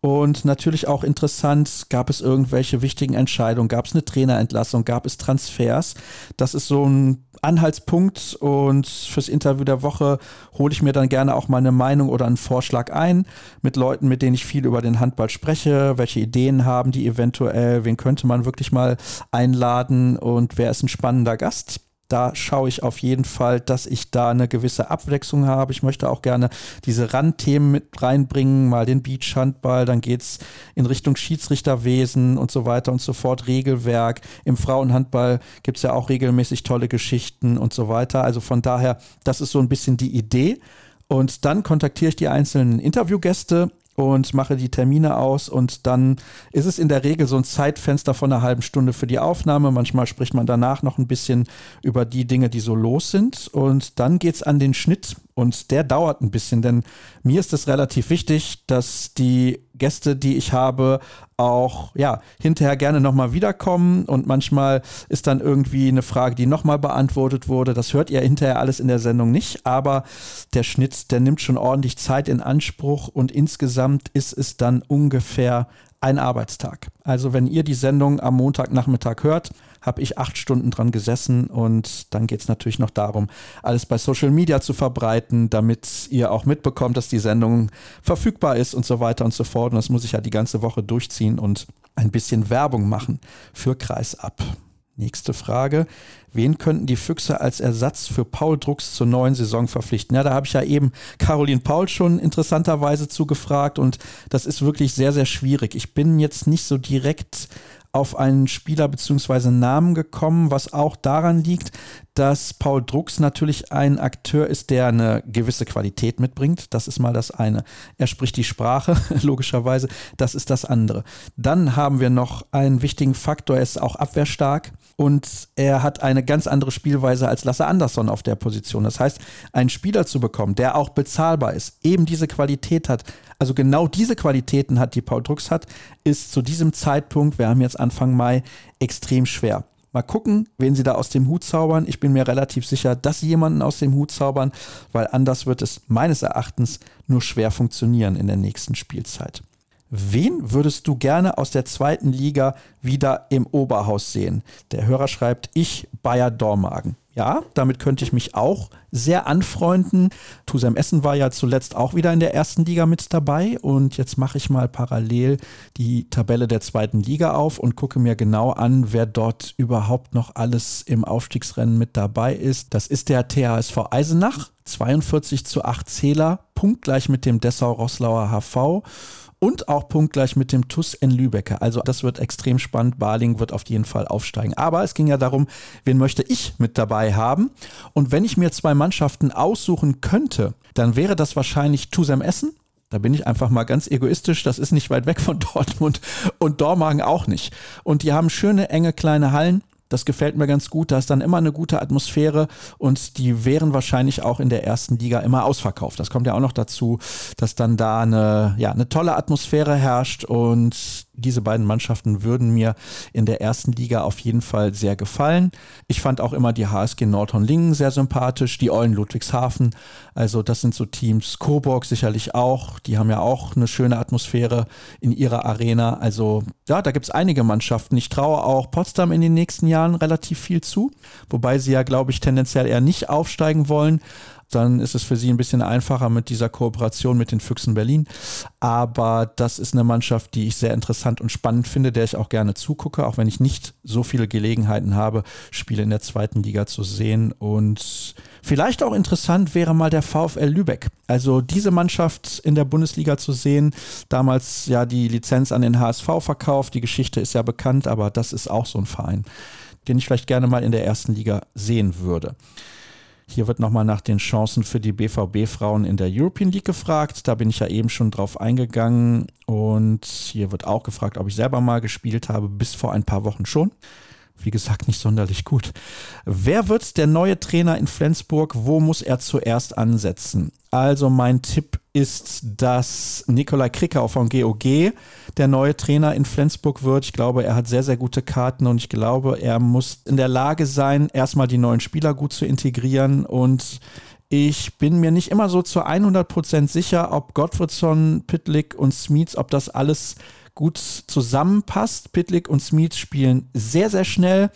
Und natürlich auch interessant, gab es irgendwelche wichtigen Entscheidungen, gab es eine Trainerentlassung, gab es Transfers. Das ist so ein Anhaltspunkt und fürs Interview der Woche hole ich mir dann gerne auch mal eine Meinung oder einen Vorschlag ein mit Leuten, mit denen ich viel über den Handball spreche, welche Ideen haben die eventuell, wen könnte man wirklich mal einladen und wer ist ein spannender Gast da schaue ich auf jeden Fall, dass ich da eine gewisse Abwechslung habe. Ich möchte auch gerne diese Randthemen mit reinbringen, mal den Beachhandball, dann geht es in Richtung Schiedsrichterwesen und so weiter und so fort, Regelwerk. Im Frauenhandball gibt es ja auch regelmäßig tolle Geschichten und so weiter. Also von daher, das ist so ein bisschen die Idee. Und dann kontaktiere ich die einzelnen Interviewgäste und mache die Termine aus und dann ist es in der Regel so ein Zeitfenster von einer halben Stunde für die Aufnahme. Manchmal spricht man danach noch ein bisschen über die Dinge, die so los sind und dann geht es an den Schnitt und der dauert ein bisschen, denn mir ist es relativ wichtig, dass die Gäste, die ich habe, auch ja hinterher gerne nochmal wiederkommen. Und manchmal ist dann irgendwie eine Frage, die nochmal beantwortet wurde. Das hört ihr hinterher alles in der Sendung nicht, aber der Schnitt, der nimmt schon ordentlich Zeit in Anspruch. Und insgesamt ist es dann ungefähr ein Arbeitstag. Also wenn ihr die Sendung am Montagnachmittag hört, habe ich acht Stunden dran gesessen und dann geht es natürlich noch darum, alles bei Social Media zu verbreiten, damit ihr auch mitbekommt, dass die Sendung verfügbar ist und so weiter und so fort. Und das muss ich ja die ganze Woche durchziehen und ein bisschen Werbung machen für Kreisab. Nächste Frage. Wen könnten die Füchse als Ersatz für Paul Drucks zur neuen Saison verpflichten? Ja, da habe ich ja eben Caroline Paul schon interessanterweise zugefragt und das ist wirklich sehr, sehr schwierig. Ich bin jetzt nicht so direkt auf einen Spieler bzw. Namen gekommen, was auch daran liegt, dass Paul Drucks natürlich ein Akteur ist, der eine gewisse Qualität mitbringt. Das ist mal das eine. Er spricht die Sprache, logischerweise. Das ist das andere. Dann haben wir noch einen wichtigen Faktor. Er ist auch abwehrstark und er hat eine ganz andere Spielweise als Lasse Andersson auf der Position. Das heißt, einen Spieler zu bekommen, der auch bezahlbar ist, eben diese Qualität hat, also genau diese Qualitäten hat, die Paul Drucks hat, ist zu diesem Zeitpunkt, wir haben jetzt Anfang Mai, extrem schwer. Mal gucken, wen sie da aus dem Hut zaubern. Ich bin mir relativ sicher, dass sie jemanden aus dem Hut zaubern, weil anders wird es meines Erachtens nur schwer funktionieren in der nächsten Spielzeit. Wen würdest du gerne aus der zweiten Liga wieder im Oberhaus sehen? Der Hörer schreibt, ich Bayer Dormagen. Ja, damit könnte ich mich auch sehr anfreunden. Tusem Essen war ja zuletzt auch wieder in der ersten Liga mit dabei und jetzt mache ich mal parallel die Tabelle der zweiten Liga auf und gucke mir genau an, wer dort überhaupt noch alles im Aufstiegsrennen mit dabei ist. Das ist der THSV Eisenach, 42 zu 8 Zähler, punktgleich mit dem Dessau-Roslauer HV und auch punktgleich mit dem TUS in Lübeck. Also das wird extrem spannend. Baling wird auf jeden Fall aufsteigen. Aber es ging ja darum, wen möchte ich mit dabei haben? Und wenn ich mir zwei Mannschaften aussuchen könnte, dann wäre das wahrscheinlich Tusem Essen. Da bin ich einfach mal ganz egoistisch. Das ist nicht weit weg von Dortmund und Dormagen auch nicht. Und die haben schöne, enge, kleine Hallen. Das gefällt mir ganz gut. Da ist dann immer eine gute Atmosphäre und die wären wahrscheinlich auch in der ersten Liga immer ausverkauft. Das kommt ja auch noch dazu, dass dann da eine, ja, eine tolle Atmosphäre herrscht und diese beiden Mannschaften würden mir in der ersten Liga auf jeden Fall sehr gefallen. Ich fand auch immer die HSG Nordhorn-Lingen sehr sympathisch, die Eulen Ludwigshafen. Also das sind so Teams, Coburg sicherlich auch. Die haben ja auch eine schöne Atmosphäre in ihrer Arena. Also ja, da gibt es einige Mannschaften. Ich traue auch Potsdam in den nächsten Jahren relativ viel zu, wobei sie ja, glaube ich, tendenziell eher nicht aufsteigen wollen dann ist es für sie ein bisschen einfacher mit dieser Kooperation mit den Füchsen Berlin. Aber das ist eine Mannschaft, die ich sehr interessant und spannend finde, der ich auch gerne zugucke, auch wenn ich nicht so viele Gelegenheiten habe, Spiele in der zweiten Liga zu sehen. Und vielleicht auch interessant wäre mal der VfL Lübeck. Also diese Mannschaft in der Bundesliga zu sehen, damals ja die Lizenz an den HSV verkauft, die Geschichte ist ja bekannt, aber das ist auch so ein Verein, den ich vielleicht gerne mal in der ersten Liga sehen würde. Hier wird nochmal nach den Chancen für die BVB-Frauen in der European League gefragt. Da bin ich ja eben schon drauf eingegangen. Und hier wird auch gefragt, ob ich selber mal gespielt habe, bis vor ein paar Wochen schon wie gesagt, nicht sonderlich gut. Wer wird der neue Trainer in Flensburg? Wo muss er zuerst ansetzen? Also mein Tipp ist, dass Nikolai Krickau von GOG der neue Trainer in Flensburg wird. Ich glaube, er hat sehr, sehr gute Karten und ich glaube, er muss in der Lage sein, erstmal die neuen Spieler gut zu integrieren und ich bin mir nicht immer so zu 100% sicher, ob Gottfriedson, Pitlick und Smith, ob das alles gut zusammenpasst. Pitlick und Smith spielen sehr, sehr schnell.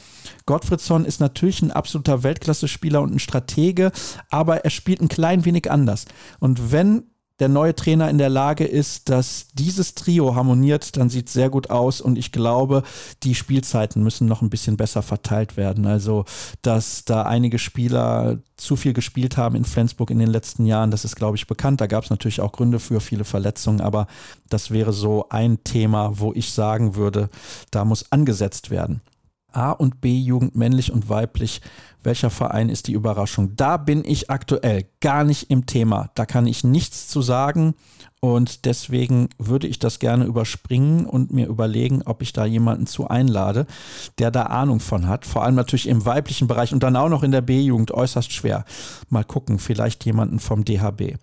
Gottfriedson ist natürlich ein absoluter Weltklasse-Spieler und ein Stratege, aber er spielt ein klein wenig anders. Und wenn der neue Trainer in der Lage ist, dass dieses Trio harmoniert, dann sieht es sehr gut aus und ich glaube, die Spielzeiten müssen noch ein bisschen besser verteilt werden. Also, dass da einige Spieler zu viel gespielt haben in Flensburg in den letzten Jahren, das ist, glaube ich, bekannt. Da gab es natürlich auch Gründe für viele Verletzungen, aber das wäre so ein Thema, wo ich sagen würde, da muss angesetzt werden. A und B Jugend männlich und weiblich welcher Verein ist die Überraschung? Da bin ich aktuell gar nicht im Thema. Da kann ich nichts zu sagen und deswegen würde ich das gerne überspringen und mir überlegen, ob ich da jemanden zu einlade, der da Ahnung von hat. Vor allem natürlich im weiblichen Bereich und dann auch noch in der B-Jugend äußerst schwer. Mal gucken, vielleicht jemanden vom DHB.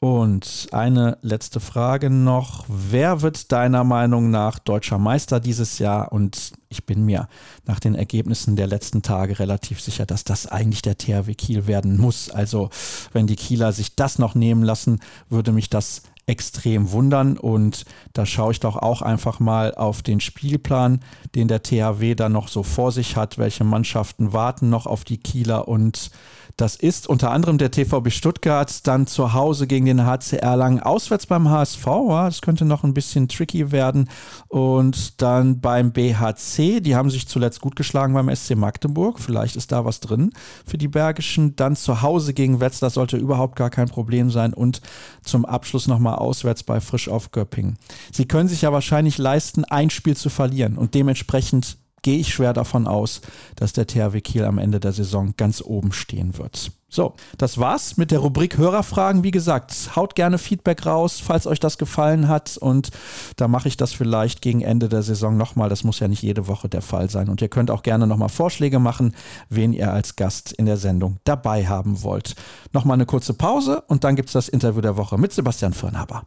Und eine letzte Frage noch. Wer wird deiner Meinung nach deutscher Meister dieses Jahr? Und ich bin mir nach den Ergebnissen der letzten Tage relativ sicher, dass das eigentlich der THW Kiel werden muss. Also wenn die Kieler sich das noch nehmen lassen, würde mich das extrem wundern. Und da schaue ich doch auch einfach mal auf den Spielplan, den der THW da noch so vor sich hat. Welche Mannschaften warten noch auf die Kieler und das ist unter anderem der TVB Stuttgart, dann zu Hause gegen den HC Erlangen, auswärts beim HSV. Das könnte noch ein bisschen tricky werden. Und dann beim BHC, die haben sich zuletzt gut geschlagen beim SC Magdeburg. Vielleicht ist da was drin für die Bergischen. Dann zu Hause gegen Wetzlar sollte überhaupt gar kein Problem sein. Und zum Abschluss nochmal auswärts bei Frisch auf Göppingen. Sie können sich ja wahrscheinlich leisten, ein Spiel zu verlieren und dementsprechend gehe ich schwer davon aus, dass der THW Kiel am Ende der Saison ganz oben stehen wird. So, das war's mit der Rubrik Hörerfragen. Wie gesagt, haut gerne Feedback raus, falls euch das gefallen hat. Und da mache ich das vielleicht gegen Ende der Saison nochmal. Das muss ja nicht jede Woche der Fall sein. Und ihr könnt auch gerne nochmal Vorschläge machen, wen ihr als Gast in der Sendung dabei haben wollt. Nochmal eine kurze Pause und dann gibt es das Interview der Woche mit Sebastian Firnhaber.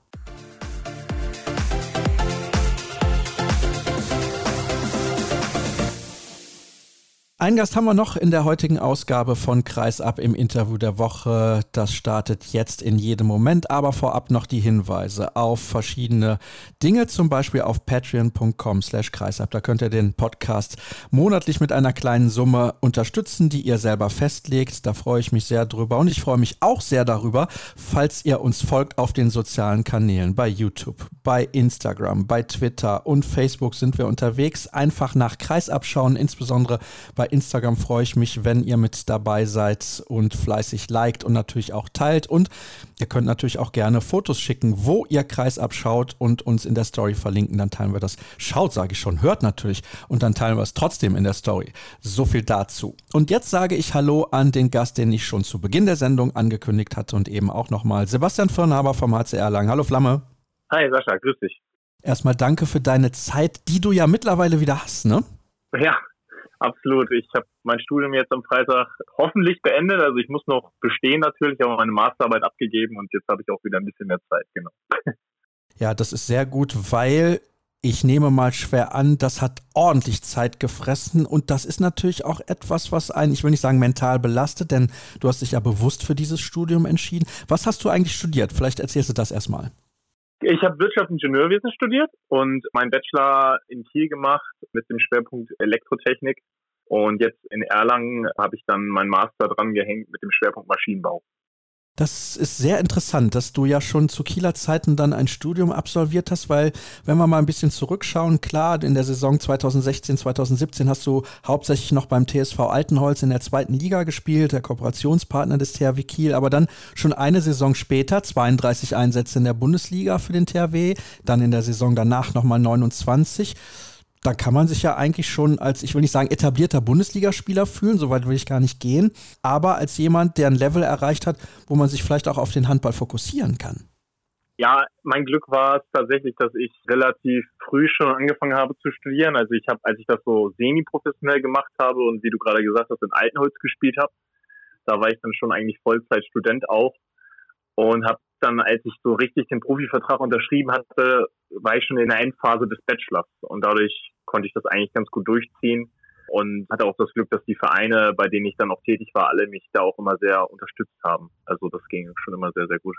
Einen Gast haben wir noch in der heutigen Ausgabe von Kreisab im Interview der Woche. Das startet jetzt in jedem Moment, aber vorab noch die Hinweise auf verschiedene Dinge, zum Beispiel auf patreon.com slash kreisab. Da könnt ihr den Podcast monatlich mit einer kleinen Summe unterstützen, die ihr selber festlegt. Da freue ich mich sehr drüber und ich freue mich auch sehr darüber, falls ihr uns folgt auf den sozialen Kanälen, bei YouTube, bei Instagram, bei Twitter und Facebook sind wir unterwegs. Einfach nach Kreisab schauen, insbesondere bei Instagram freue ich mich, wenn ihr mit dabei seid und fleißig liked und natürlich auch teilt. Und ihr könnt natürlich auch gerne Fotos schicken, wo ihr Kreis abschaut und uns in der Story verlinken. Dann teilen wir das. Schaut, sage ich schon, hört natürlich. Und dann teilen wir es trotzdem in der Story. So viel dazu. Und jetzt sage ich Hallo an den Gast, den ich schon zu Beginn der Sendung angekündigt hatte und eben auch nochmal Sebastian Firnhaber vom HCR Lang. Hallo Flamme. Hi Sascha, grüß dich. Erstmal danke für deine Zeit, die du ja mittlerweile wieder hast, ne? Ja, absolut. Ich habe mein Studium jetzt am Freitag hoffentlich beendet. Also ich muss noch bestehen natürlich, aber meine Masterarbeit abgegeben und jetzt habe ich auch wieder ein bisschen mehr Zeit, genau. Ja, das ist sehr gut, weil ich nehme mal schwer an, das hat ordentlich Zeit gefressen und das ist natürlich auch etwas, was einen, ich will nicht sagen mental belastet, denn du hast dich ja bewusst für dieses Studium entschieden. Was hast du eigentlich studiert? Vielleicht erzählst du das erstmal. Ich habe Wirtschaftsingenieurwesen studiert und meinen Bachelor in Kiel gemacht mit dem Schwerpunkt Elektrotechnik. Und jetzt in Erlangen habe ich dann meinen Master dran gehängt mit dem Schwerpunkt Maschinenbau. Das ist sehr interessant, dass du ja schon zu Kieler Zeiten dann ein Studium absolviert hast, weil wenn wir mal ein bisschen zurückschauen, klar, in der Saison 2016, 2017 hast du hauptsächlich noch beim TSV Altenholz in der zweiten Liga gespielt, der Kooperationspartner des THW Kiel, aber dann schon eine Saison später 32 Einsätze in der Bundesliga für den THW, dann in der Saison danach nochmal 29 da kann man sich ja eigentlich schon als, ich will nicht sagen etablierter Bundesligaspieler fühlen, soweit will ich gar nicht gehen, aber als jemand, der ein Level erreicht hat, wo man sich vielleicht auch auf den Handball fokussieren kann. Ja, mein Glück war es tatsächlich, dass ich relativ früh schon angefangen habe zu studieren. Also ich habe, als ich das so semi-professionell gemacht habe und wie du gerade gesagt hast, in Altenholz gespielt habe, da war ich dann schon eigentlich Vollzeitstudent auch und habe dann, als ich so richtig den Profivertrag unterschrieben hatte, war ich schon in der Endphase des Bachelors und dadurch konnte ich das eigentlich ganz gut durchziehen und hatte auch das Glück, dass die Vereine, bei denen ich dann auch tätig war, alle mich da auch immer sehr unterstützt haben. Also das ging schon immer sehr, sehr gut.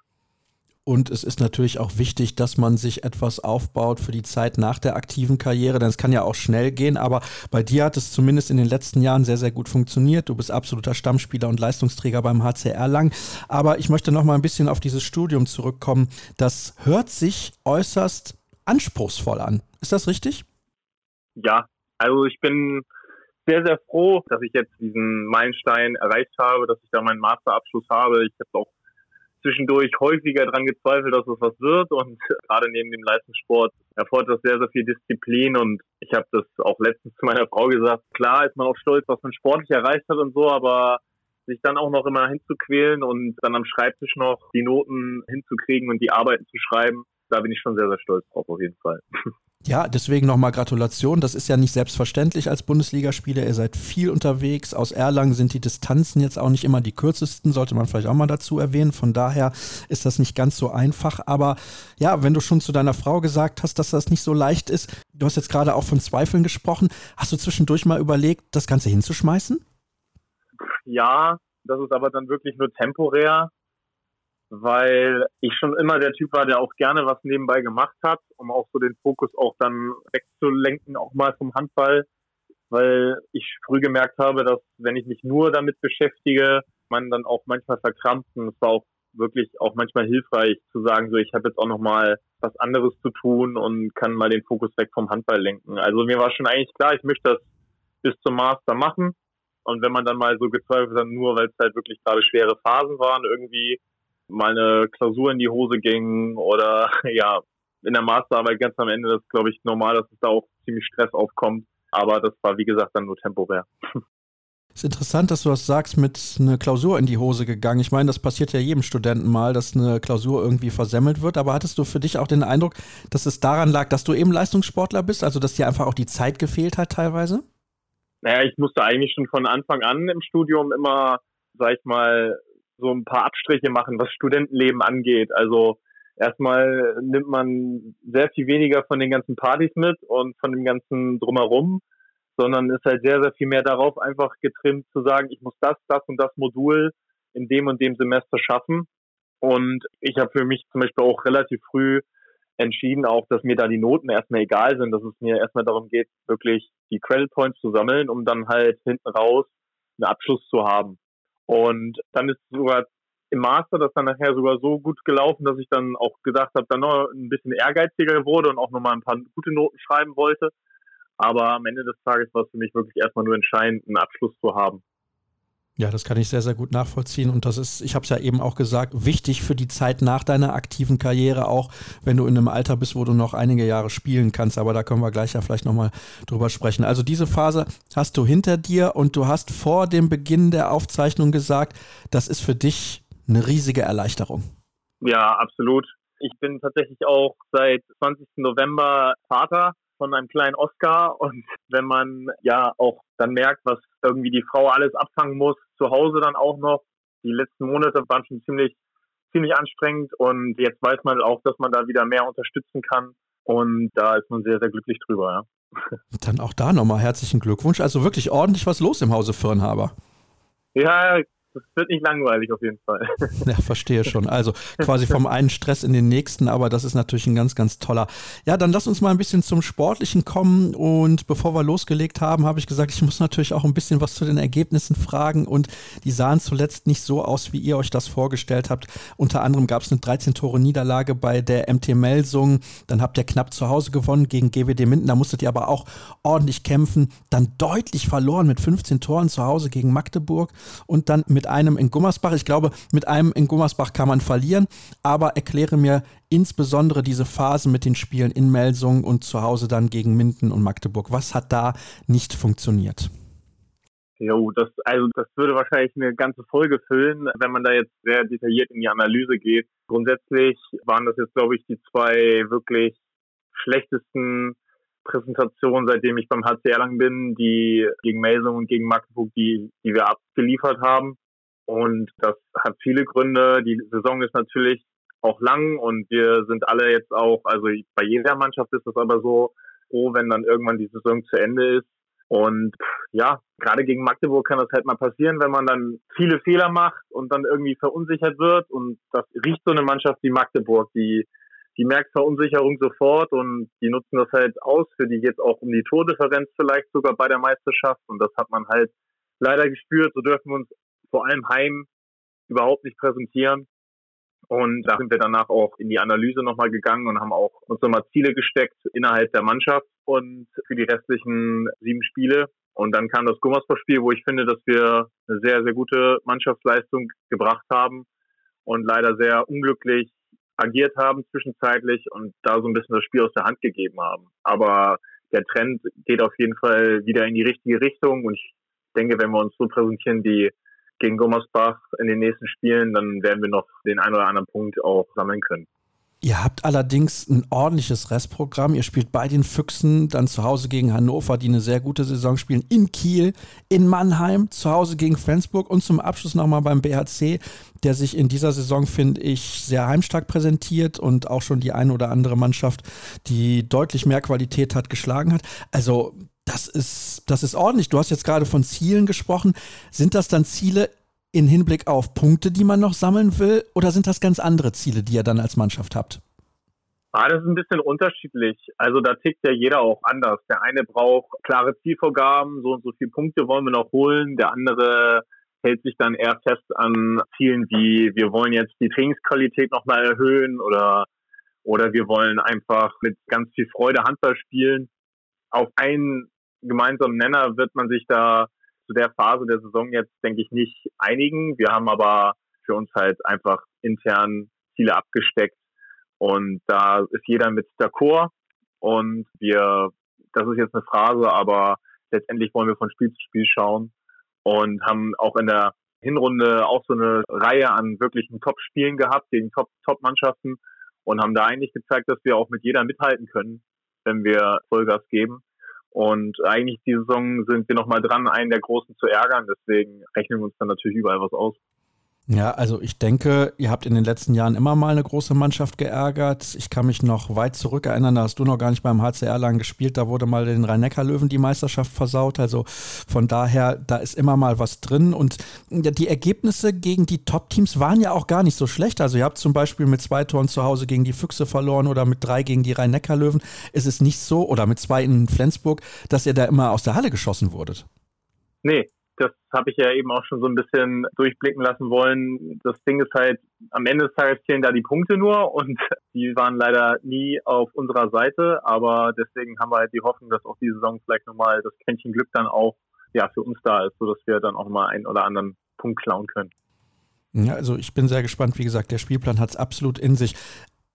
Und es ist natürlich auch wichtig, dass man sich etwas aufbaut für die Zeit nach der aktiven Karriere, denn es kann ja auch schnell gehen, aber bei dir hat es zumindest in den letzten Jahren sehr, sehr gut funktioniert. Du bist absoluter Stammspieler und Leistungsträger beim HCR lang. Aber ich möchte noch mal ein bisschen auf dieses Studium zurückkommen. Das hört sich äußerst anspruchsvoll an. Ist das richtig? Ja, also ich bin sehr, sehr froh, dass ich jetzt diesen Meilenstein erreicht habe, dass ich da meinen Masterabschluss habe. Ich habe auch zwischendurch häufiger dran gezweifelt, dass es was wird und gerade neben dem Leistungssport erfordert das sehr, sehr viel Disziplin und ich habe das auch letztens zu meiner Frau gesagt. Klar ist man auch stolz, was man sportlich erreicht hat und so, aber sich dann auch noch immer hinzuquälen und dann am Schreibtisch noch die Noten hinzukriegen und die Arbeiten zu schreiben, da bin ich schon sehr, sehr stolz drauf auf jeden Fall. Ja, deswegen nochmal Gratulation. Das ist ja nicht selbstverständlich als Bundesligaspieler. Ihr seid viel unterwegs. Aus Erlangen sind die Distanzen jetzt auch nicht immer die kürzesten, sollte man vielleicht auch mal dazu erwähnen. Von daher ist das nicht ganz so einfach. Aber ja, wenn du schon zu deiner Frau gesagt hast, dass das nicht so leicht ist, du hast jetzt gerade auch von Zweifeln gesprochen. Hast du zwischendurch mal überlegt, das Ganze hinzuschmeißen? Ja, das ist aber dann wirklich nur temporär weil ich schon immer der Typ war, der auch gerne was nebenbei gemacht hat, um auch so den Fokus auch dann wegzulenken, auch mal vom Handball, weil ich früh gemerkt habe, dass wenn ich mich nur damit beschäftige, man dann auch manchmal verkrampft und es war auch wirklich auch manchmal hilfreich zu sagen, so ich habe jetzt auch noch mal was anderes zu tun und kann mal den Fokus weg vom Handball lenken. Also mir war schon eigentlich klar, ich möchte das bis zum Master machen und wenn man dann mal so gezweifelt hat, nur weil es halt wirklich gerade schwere Phasen waren, irgendwie mal eine Klausur in die Hose ging oder ja, in der Masterarbeit ganz am Ende, das ist glaube ich normal, dass es da auch ziemlich Stress aufkommt. Aber das war wie gesagt dann nur temporär. Ist interessant, dass du das sagst, mit einer Klausur in die Hose gegangen. Ich meine, das passiert ja jedem Studenten mal, dass eine Klausur irgendwie versemmelt wird. Aber hattest du für dich auch den Eindruck, dass es daran lag, dass du eben Leistungssportler bist, also dass dir einfach auch die Zeit gefehlt hat teilweise? Naja, ich musste eigentlich schon von Anfang an im Studium immer, sag ich mal, so ein paar Abstriche machen, was Studentenleben angeht. Also erstmal nimmt man sehr viel weniger von den ganzen Partys mit und von dem ganzen drumherum, sondern ist halt sehr, sehr viel mehr darauf einfach getrimmt zu sagen, ich muss das, das und das Modul in dem und dem Semester schaffen. Und ich habe für mich zum Beispiel auch relativ früh entschieden, auch, dass mir da die Noten erstmal egal sind, dass es mir erstmal darum geht, wirklich die Credit Points zu sammeln, um dann halt hinten raus einen Abschluss zu haben. Und dann ist sogar im Master das dann nachher sogar so gut gelaufen, dass ich dann auch gedacht habe, dann noch ein bisschen ehrgeiziger wurde und auch nochmal ein paar gute Noten schreiben wollte. Aber am Ende des Tages war es für mich wirklich erstmal nur entscheidend, einen Abschluss zu haben. Ja, das kann ich sehr, sehr gut nachvollziehen. Und das ist, ich habe es ja eben auch gesagt, wichtig für die Zeit nach deiner aktiven Karriere, auch wenn du in einem Alter bist, wo du noch einige Jahre spielen kannst. Aber da können wir gleich ja vielleicht nochmal drüber sprechen. Also diese Phase hast du hinter dir und du hast vor dem Beginn der Aufzeichnung gesagt, das ist für dich eine riesige Erleichterung. Ja, absolut. Ich bin tatsächlich auch seit 20. November Vater von einem kleinen Oscar und wenn man ja auch dann merkt, was irgendwie die Frau alles abfangen muss, zu Hause dann auch noch, die letzten Monate waren schon ziemlich, ziemlich anstrengend und jetzt weiß man auch, dass man da wieder mehr unterstützen kann und da ist man sehr, sehr glücklich drüber. Ja. Dann auch da nochmal herzlichen Glückwunsch. Also wirklich ordentlich was los im Hause Firnhaber. Ja, das wird nicht langweilig auf jeden Fall. Ja, verstehe schon. Also quasi vom einen Stress in den nächsten, aber das ist natürlich ein ganz, ganz toller. Ja, dann lass uns mal ein bisschen zum Sportlichen kommen. Und bevor wir losgelegt haben, habe ich gesagt, ich muss natürlich auch ein bisschen was zu den Ergebnissen fragen. Und die sahen zuletzt nicht so aus, wie ihr euch das vorgestellt habt. Unter anderem gab es eine 13-Tore-Niederlage bei der MT Melsung. Dann habt ihr knapp zu Hause gewonnen gegen GWD Minden. Da musstet ihr aber auch ordentlich kämpfen. Dann deutlich verloren mit 15 Toren zu Hause gegen Magdeburg. Und dann mit mit einem in Gummersbach. Ich glaube, mit einem in Gummersbach kann man verlieren, aber erkläre mir insbesondere diese Phase mit den Spielen in Melsung und zu Hause dann gegen Minden und Magdeburg. Was hat da nicht funktioniert? Jo, das, also das würde wahrscheinlich eine ganze Folge füllen, wenn man da jetzt sehr detailliert in die Analyse geht. Grundsätzlich waren das jetzt, glaube ich, die zwei wirklich schlechtesten Präsentationen, seitdem ich beim HC Erlangen bin, die gegen Melsung und gegen Magdeburg, die, die wir abgeliefert haben. Und das hat viele Gründe. Die Saison ist natürlich auch lang und wir sind alle jetzt auch, also bei jeder Mannschaft ist es aber so froh, wenn dann irgendwann die Saison zu Ende ist. Und ja, gerade gegen Magdeburg kann das halt mal passieren, wenn man dann viele Fehler macht und dann irgendwie verunsichert wird. Und das riecht so eine Mannschaft wie Magdeburg, die, die merkt Verunsicherung sofort und die nutzen das halt aus. Für die es auch um die Tordifferenz vielleicht sogar bei der Meisterschaft. Und das hat man halt leider gespürt. So dürfen wir uns vor allem heim überhaupt nicht präsentieren. Und da sind wir danach auch in die Analyse nochmal gegangen und haben auch uns nochmal Ziele gesteckt innerhalb der Mannschaft und für die restlichen sieben Spiele. Und dann kam das Gummersbach-Spiel, wo ich finde, dass wir eine sehr, sehr gute Mannschaftsleistung gebracht haben und leider sehr unglücklich agiert haben zwischenzeitlich und da so ein bisschen das Spiel aus der Hand gegeben haben. Aber der Trend geht auf jeden Fall wieder in die richtige Richtung und ich denke, wenn wir uns so präsentieren wie gegen Gummersbach in den nächsten Spielen, dann werden wir noch den einen oder anderen Punkt auch sammeln können. Ihr habt allerdings ein ordentliches Restprogramm. Ihr spielt bei den Füchsen, dann zu Hause gegen Hannover, die eine sehr gute Saison spielen, in Kiel, in Mannheim, zu Hause gegen Flensburg und zum Abschluss nochmal beim BHC, der sich in dieser Saison, finde ich, sehr heimstark präsentiert und auch schon die eine oder andere Mannschaft, die deutlich mehr Qualität hat, geschlagen hat. Also das ist, das ist ordentlich. Du hast jetzt gerade von Zielen gesprochen. Sind das dann Ziele in Hinblick auf Punkte, die man noch sammeln will? Oder sind das ganz andere Ziele, die ihr dann als Mannschaft habt? Ah, das ist ein bisschen unterschiedlich. Also da tickt ja jeder auch anders. Der eine braucht klare Zielvorgaben, so und so viele Punkte wollen wir noch holen. Der andere hält sich dann eher fest an Zielen wie wir wollen jetzt die Trainingsqualität nochmal erhöhen oder oder wir wollen einfach mit ganz viel Freude Handball spielen. Auf einen gemeinsamen Nenner wird man sich da zu der Phase der Saison jetzt, denke ich, nicht einigen. Wir haben aber für uns halt einfach intern Ziele abgesteckt und da ist jeder mit d'accord und wir, das ist jetzt eine Phrase, aber letztendlich wollen wir von Spiel zu Spiel schauen und haben auch in der Hinrunde auch so eine Reihe an wirklichen Top-Spielen gehabt gegen Top-Top-Mannschaften und haben da eigentlich gezeigt, dass wir auch mit jeder mithalten können, wenn wir Vollgas geben. Und eigentlich diese Saison sind wir nochmal dran, einen der Großen zu ärgern. Deswegen rechnen wir uns dann natürlich überall was aus. Ja, also ich denke, ihr habt in den letzten Jahren immer mal eine große Mannschaft geärgert. Ich kann mich noch weit zurück erinnern, da hast du noch gar nicht beim HCR lang gespielt, da wurde mal den Rhein-Neckar-Löwen die Meisterschaft versaut. Also von daher, da ist immer mal was drin. Und die Ergebnisse gegen die Top-Teams waren ja auch gar nicht so schlecht. Also ihr habt zum Beispiel mit zwei Toren zu Hause gegen die Füchse verloren oder mit drei gegen die Rhein-Neckar-Löwen. Es ist nicht so, oder mit zwei in Flensburg, dass ihr da immer aus der Halle geschossen wurdet. Nee, das habe ich ja eben auch schon so ein bisschen durchblicken lassen wollen. Das Ding ist halt, am Ende des Tages zählen da die Punkte nur und die waren leider nie auf unserer Seite, aber deswegen haben wir halt die Hoffnung, dass auch die Saison vielleicht nochmal das Quäntchen Glück dann auch ja, für uns da ist, sodass wir dann auch mal einen oder anderen Punkt klauen können. Ja, also ich bin sehr gespannt. Wie gesagt, der Spielplan hat es absolut in sich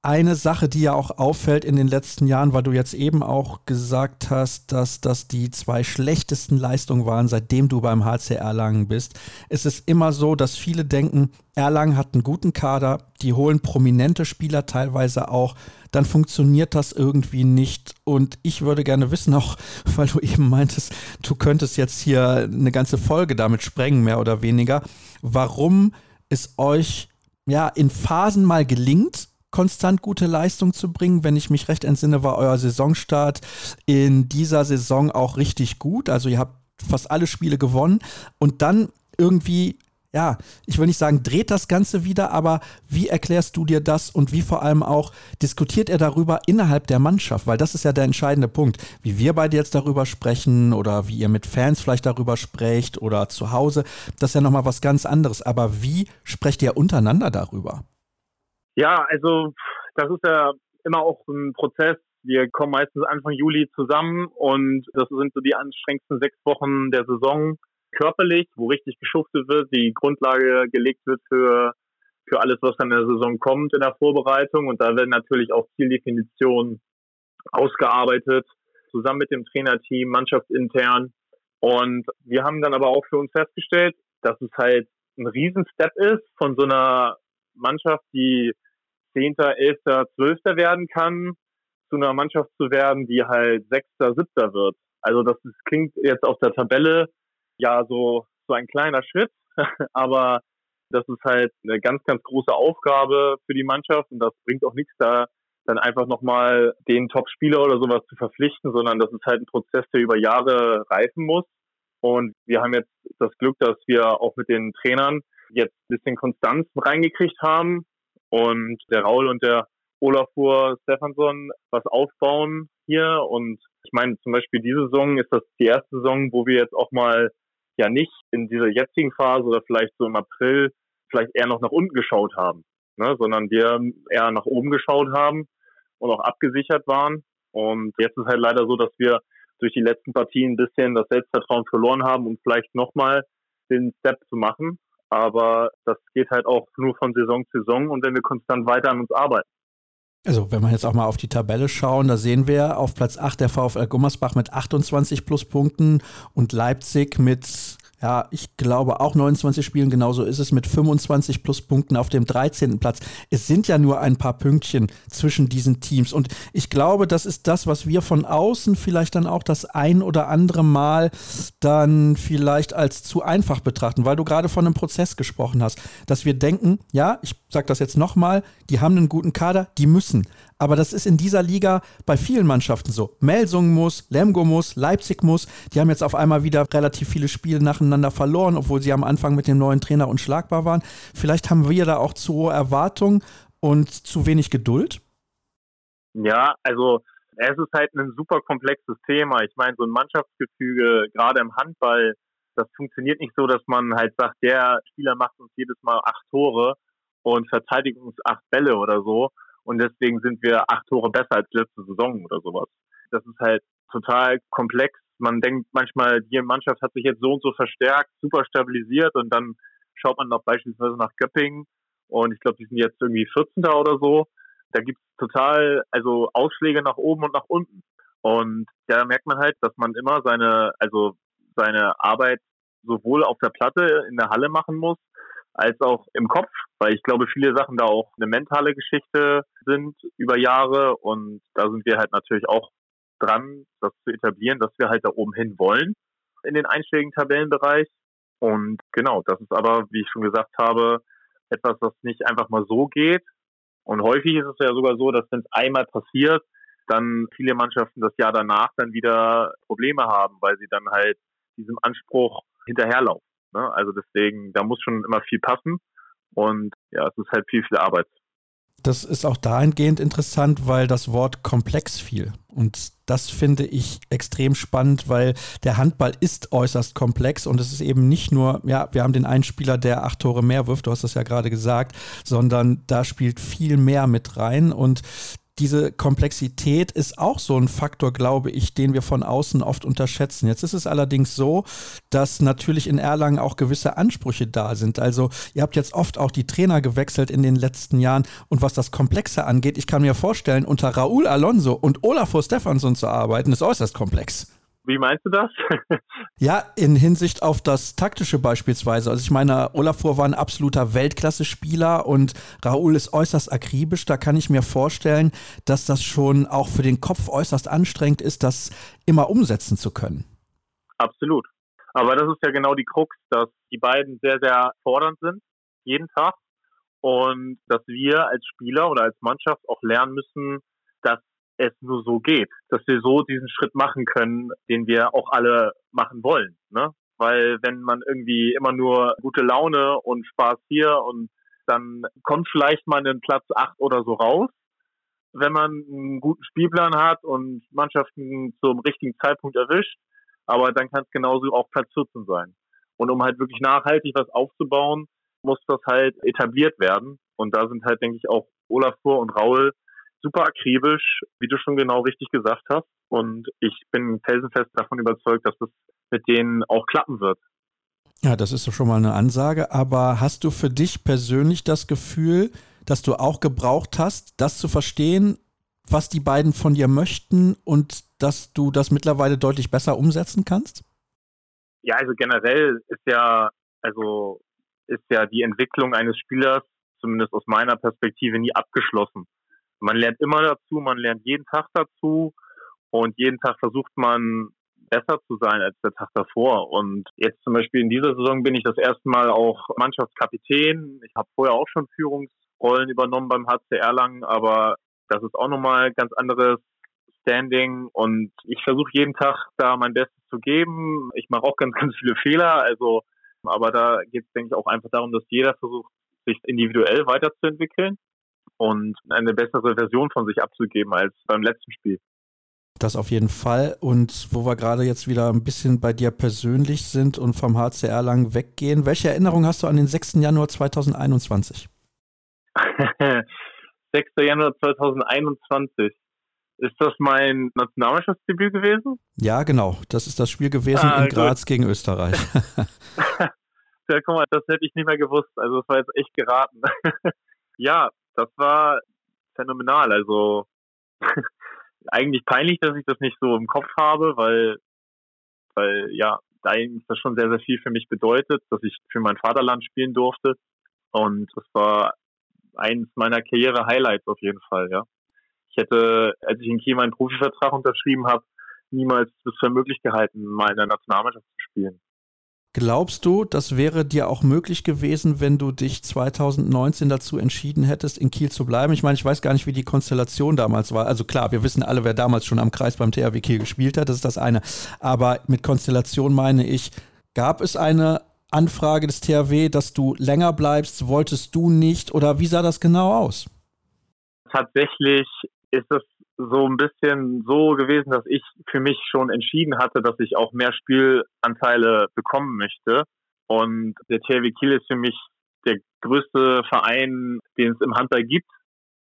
eine Sache, die ja auch auffällt in den letzten Jahren, weil du jetzt eben auch gesagt hast, dass das die zwei schlechtesten Leistungen waren, seitdem du beim HC Erlangen bist. Es ist immer so, dass viele denken, Erlangen hat einen guten Kader, die holen prominente Spieler teilweise auch, dann funktioniert das irgendwie nicht. Und ich würde gerne wissen, auch weil du eben meintest, du könntest jetzt hier eine ganze Folge damit sprengen, mehr oder weniger, warum es euch ja in Phasen mal gelingt, konstant gute Leistung zu bringen. Wenn ich mich recht entsinne, war euer Saisonstart in dieser Saison auch richtig gut. Also ihr habt fast alle Spiele gewonnen und dann irgendwie ja, ich will nicht sagen, dreht das Ganze wieder, aber wie erklärst du dir das und wie vor allem auch diskutiert er darüber innerhalb der Mannschaft? Weil das ist ja der entscheidende Punkt. Wie wir beide jetzt darüber sprechen oder wie ihr mit Fans vielleicht darüber sprecht oder zu Hause, das ist ja nochmal was ganz anderes. Aber wie sprecht ihr untereinander darüber? Ja, also das ist ja immer auch ein Prozess. Wir kommen meistens Anfang Juli zusammen und das sind so die anstrengendsten sechs Wochen der Saison körperlich, wo richtig geschuftet wird, die Grundlage gelegt wird für, für alles, was dann in der Saison kommt in der Vorbereitung. Und da werden natürlich auch Zieldefinitionen ausgearbeitet, zusammen mit dem Trainerteam, mannschaftsintern. Und wir haben dann aber auch für uns festgestellt, dass es halt ein Riesenstep ist von so einer Mannschaft, die Zehnter, Elfter, Zwölfter werden kann, zu einer Mannschaft zu werden, die halt Sechster, Siebter wird. Also das, das klingt jetzt auf der Tabelle ja so, so ein kleiner Schritt, aber das ist halt eine ganz, ganz große Aufgabe für die Mannschaft und das bringt auch nichts da, dann einfach nochmal den Top-Spieler oder sowas zu verpflichten, sondern das ist halt ein Prozess, der über Jahre reifen muss. Und wir haben jetzt das Glück, dass wir auch mit den Trainern jetzt ein bisschen Konstanz reingekriegt haben und der Raul und der Olafur Stefansson was aufbauen hier. Und ich meine, zum Beispiel diese Saison ist das die erste Saison, wo wir jetzt auch mal ja nicht in dieser jetzigen Phase oder vielleicht so im April vielleicht eher noch nach unten geschaut haben, ne? sondern wir eher nach oben geschaut haben und auch abgesichert waren. Und jetzt ist halt leider so, dass wir durch die letzten Partien ein bisschen das Selbstvertrauen verloren haben, um vielleicht nochmal den Step zu machen. Aber das geht halt auch nur von Saison zu Saison und wenn wir konstant weiter an uns arbeiten. Also, wenn wir jetzt auch mal auf die Tabelle schauen, da sehen wir auf Platz 8 der VfL Gummersbach mit 28 Pluspunkten und Leipzig mit ja, ich glaube auch 29 Spielen, genauso ist es mit 25 Pluspunkten auf dem 13. Platz. Es sind ja nur ein paar Pünktchen zwischen diesen Teams. Und ich glaube, das ist das, was wir von außen vielleicht dann auch das ein oder andere Mal dann vielleicht als zu einfach betrachten, weil du gerade von einem Prozess gesprochen hast, dass wir denken, ja, ich sage das jetzt nochmal, die haben einen guten Kader, die müssen. Aber das ist in dieser Liga bei vielen Mannschaften so. Melsung muss, Lemgo muss, Leipzig muss. Die haben jetzt auf einmal wieder relativ viele Spiele nacheinander verloren, obwohl sie am Anfang mit dem neuen Trainer unschlagbar waren. Vielleicht haben wir da auch zu hohe Erwartungen und zu wenig Geduld. Ja, also es ist halt ein super komplexes Thema. Ich meine, so ein Mannschaftsgefüge, gerade im Handball, das funktioniert nicht so, dass man halt sagt, der Spieler macht uns jedes Mal acht Tore und verteidigt uns acht Bälle oder so. Und deswegen sind wir acht Tore besser als letzte Saison oder sowas. Das ist halt total komplex. Man denkt manchmal, die Mannschaft hat sich jetzt so und so verstärkt, super stabilisiert und dann schaut man noch beispielsweise nach Göppingen und ich glaube, die sind jetzt irgendwie 14. oder so. Da gibt es total, also Ausschläge nach oben und nach unten. Und da merkt man halt, dass man immer seine, also seine Arbeit sowohl auf der Platte in der Halle machen muss, als auch im Kopf, weil ich glaube, viele Sachen da auch eine mentale Geschichte sind über Jahre und da sind wir halt natürlich auch dran, das zu etablieren, dass wir halt da oben hin wollen in den einschlägigen Tabellenbereich. Und genau, das ist aber, wie ich schon gesagt habe, etwas, was nicht einfach mal so geht. Und häufig ist es ja sogar so, dass wenn es einmal passiert, dann viele Mannschaften das Jahr danach dann wieder Probleme haben, weil sie dann halt diesem Anspruch hinterherlaufen. Ne? Also deswegen, da muss schon immer viel passen und ja, es ist halt viel, viel Arbeit. Das ist auch dahingehend interessant, weil das Wort komplex fiel. Und das finde ich extrem spannend, weil der Handball ist äußerst komplex und es ist eben nicht nur, ja, wir haben den einen Spieler, der acht Tore mehr wirft, du hast das ja gerade gesagt, sondern da spielt viel mehr mit rein und diese Komplexität ist auch so ein Faktor, glaube ich, den wir von außen oft unterschätzen. Jetzt ist es allerdings so, dass natürlich in Erlangen auch gewisse Ansprüche da sind. Also ihr habt jetzt oft auch die Trainer gewechselt in den letzten Jahren und was das Komplexe angeht, ich kann mir vorstellen, unter Raúl Alonso und Olafur Stefansson zu arbeiten, ist äußerst komplex. Wie meinst du das? ja, in Hinsicht auf das Taktische beispielsweise. Also ich meine, Olafur war ein absoluter Weltklasse-Spieler und Raoul ist äußerst akribisch. Da kann ich mir vorstellen, dass das schon auch für den Kopf äußerst anstrengend ist, das immer umsetzen zu können. Absolut. Aber das ist ja genau die Krux, dass die beiden sehr, sehr fordernd sind, jeden Tag. Und dass wir als Spieler oder als Mannschaft auch lernen müssen, es nur so geht, dass wir so diesen Schritt machen können, den wir auch alle machen wollen. Ne? Weil wenn man irgendwie immer nur gute Laune und Spaß hier und dann kommt vielleicht mal einen Platz acht oder so raus, wenn man einen guten Spielplan hat und Mannschaften zum richtigen Zeitpunkt erwischt, aber dann kann es genauso auch Platz 14 sein. Und um halt wirklich nachhaltig was aufzubauen, muss das halt etabliert werden. Und da sind halt, denke ich, auch Olafur und Raul super akribisch, wie du schon genau richtig gesagt hast. Und ich bin felsenfest davon überzeugt, dass das mit denen auch klappen wird. Ja, das ist doch schon mal eine Ansage. Aber hast du für dich persönlich das Gefühl, dass du auch gebraucht hast, das zu verstehen, was die beiden von dir möchten und dass du das mittlerweile deutlich besser umsetzen kannst? Ja, also generell ist ja, also ist ja die Entwicklung eines Spielers, zumindest aus meiner Perspektive, nie abgeschlossen man lernt immer dazu, man lernt jeden Tag dazu und jeden Tag versucht man besser zu sein als der Tag davor. Und jetzt zum Beispiel in dieser Saison bin ich das erste Mal auch Mannschaftskapitän. Ich habe vorher auch schon Führungsrollen übernommen beim HC Erlangen, aber das ist auch nochmal ganz anderes Standing und ich versuche jeden Tag da mein Bestes zu geben. Ich mache auch ganz, ganz viele Fehler, also aber da geht es, denke ich, auch einfach darum, dass jeder versucht, sich individuell weiterzuentwickeln und eine bessere Version von sich abzugeben als beim letzten Spiel. Das auf jeden Fall. Und wo wir gerade jetzt wieder ein bisschen bei dir persönlich sind und vom HCR lang weggehen, welche Erinnerung hast du an den 6. Januar 2021? 6. Januar 2021. Ist das mein Nationalmannschaftsdebüt gewesen? Ja, genau. Das ist das Spiel gewesen ah, in Graz gut. gegen Österreich. ja, guck mal, das hätte ich nicht mehr gewusst. Also, das war jetzt echt geraten. ja, das war phänomenal. Also eigentlich peinlich, dass ich das nicht so im Kopf habe, weil, weil ja, da eigentlich das schon sehr, sehr viel für mich bedeutet, dass ich für mein Vaterland spielen durfte. Und das war eins meiner Karriere-Highlights auf jeden Fall, ja. Ich hätte, als ich in Kiel meinen Profivertrag unterschrieben habe, niemals das für möglich gehalten, mal in der Nationalmannschaft zu spielen. Glaubst du, das wäre dir auch möglich gewesen, wenn du dich 2019 dazu entschieden hättest, in Kiel zu bleiben? Ich meine, ich weiß gar nicht, wie die Konstellation damals war. Also klar, wir wissen alle, wer damals schon am Kreis beim THW Kiel gespielt hat, das ist das eine. Aber mit Konstellation meine ich, gab es eine Anfrage des THW, dass du länger bleibst? Wolltest du nicht? Oder wie sah das genau aus? Tatsächlich ist es so ein bisschen so gewesen, dass ich für mich schon entschieden hatte, dass ich auch mehr Spielanteile bekommen möchte. Und der THW Kiel ist für mich der größte Verein, den es im Handball gibt.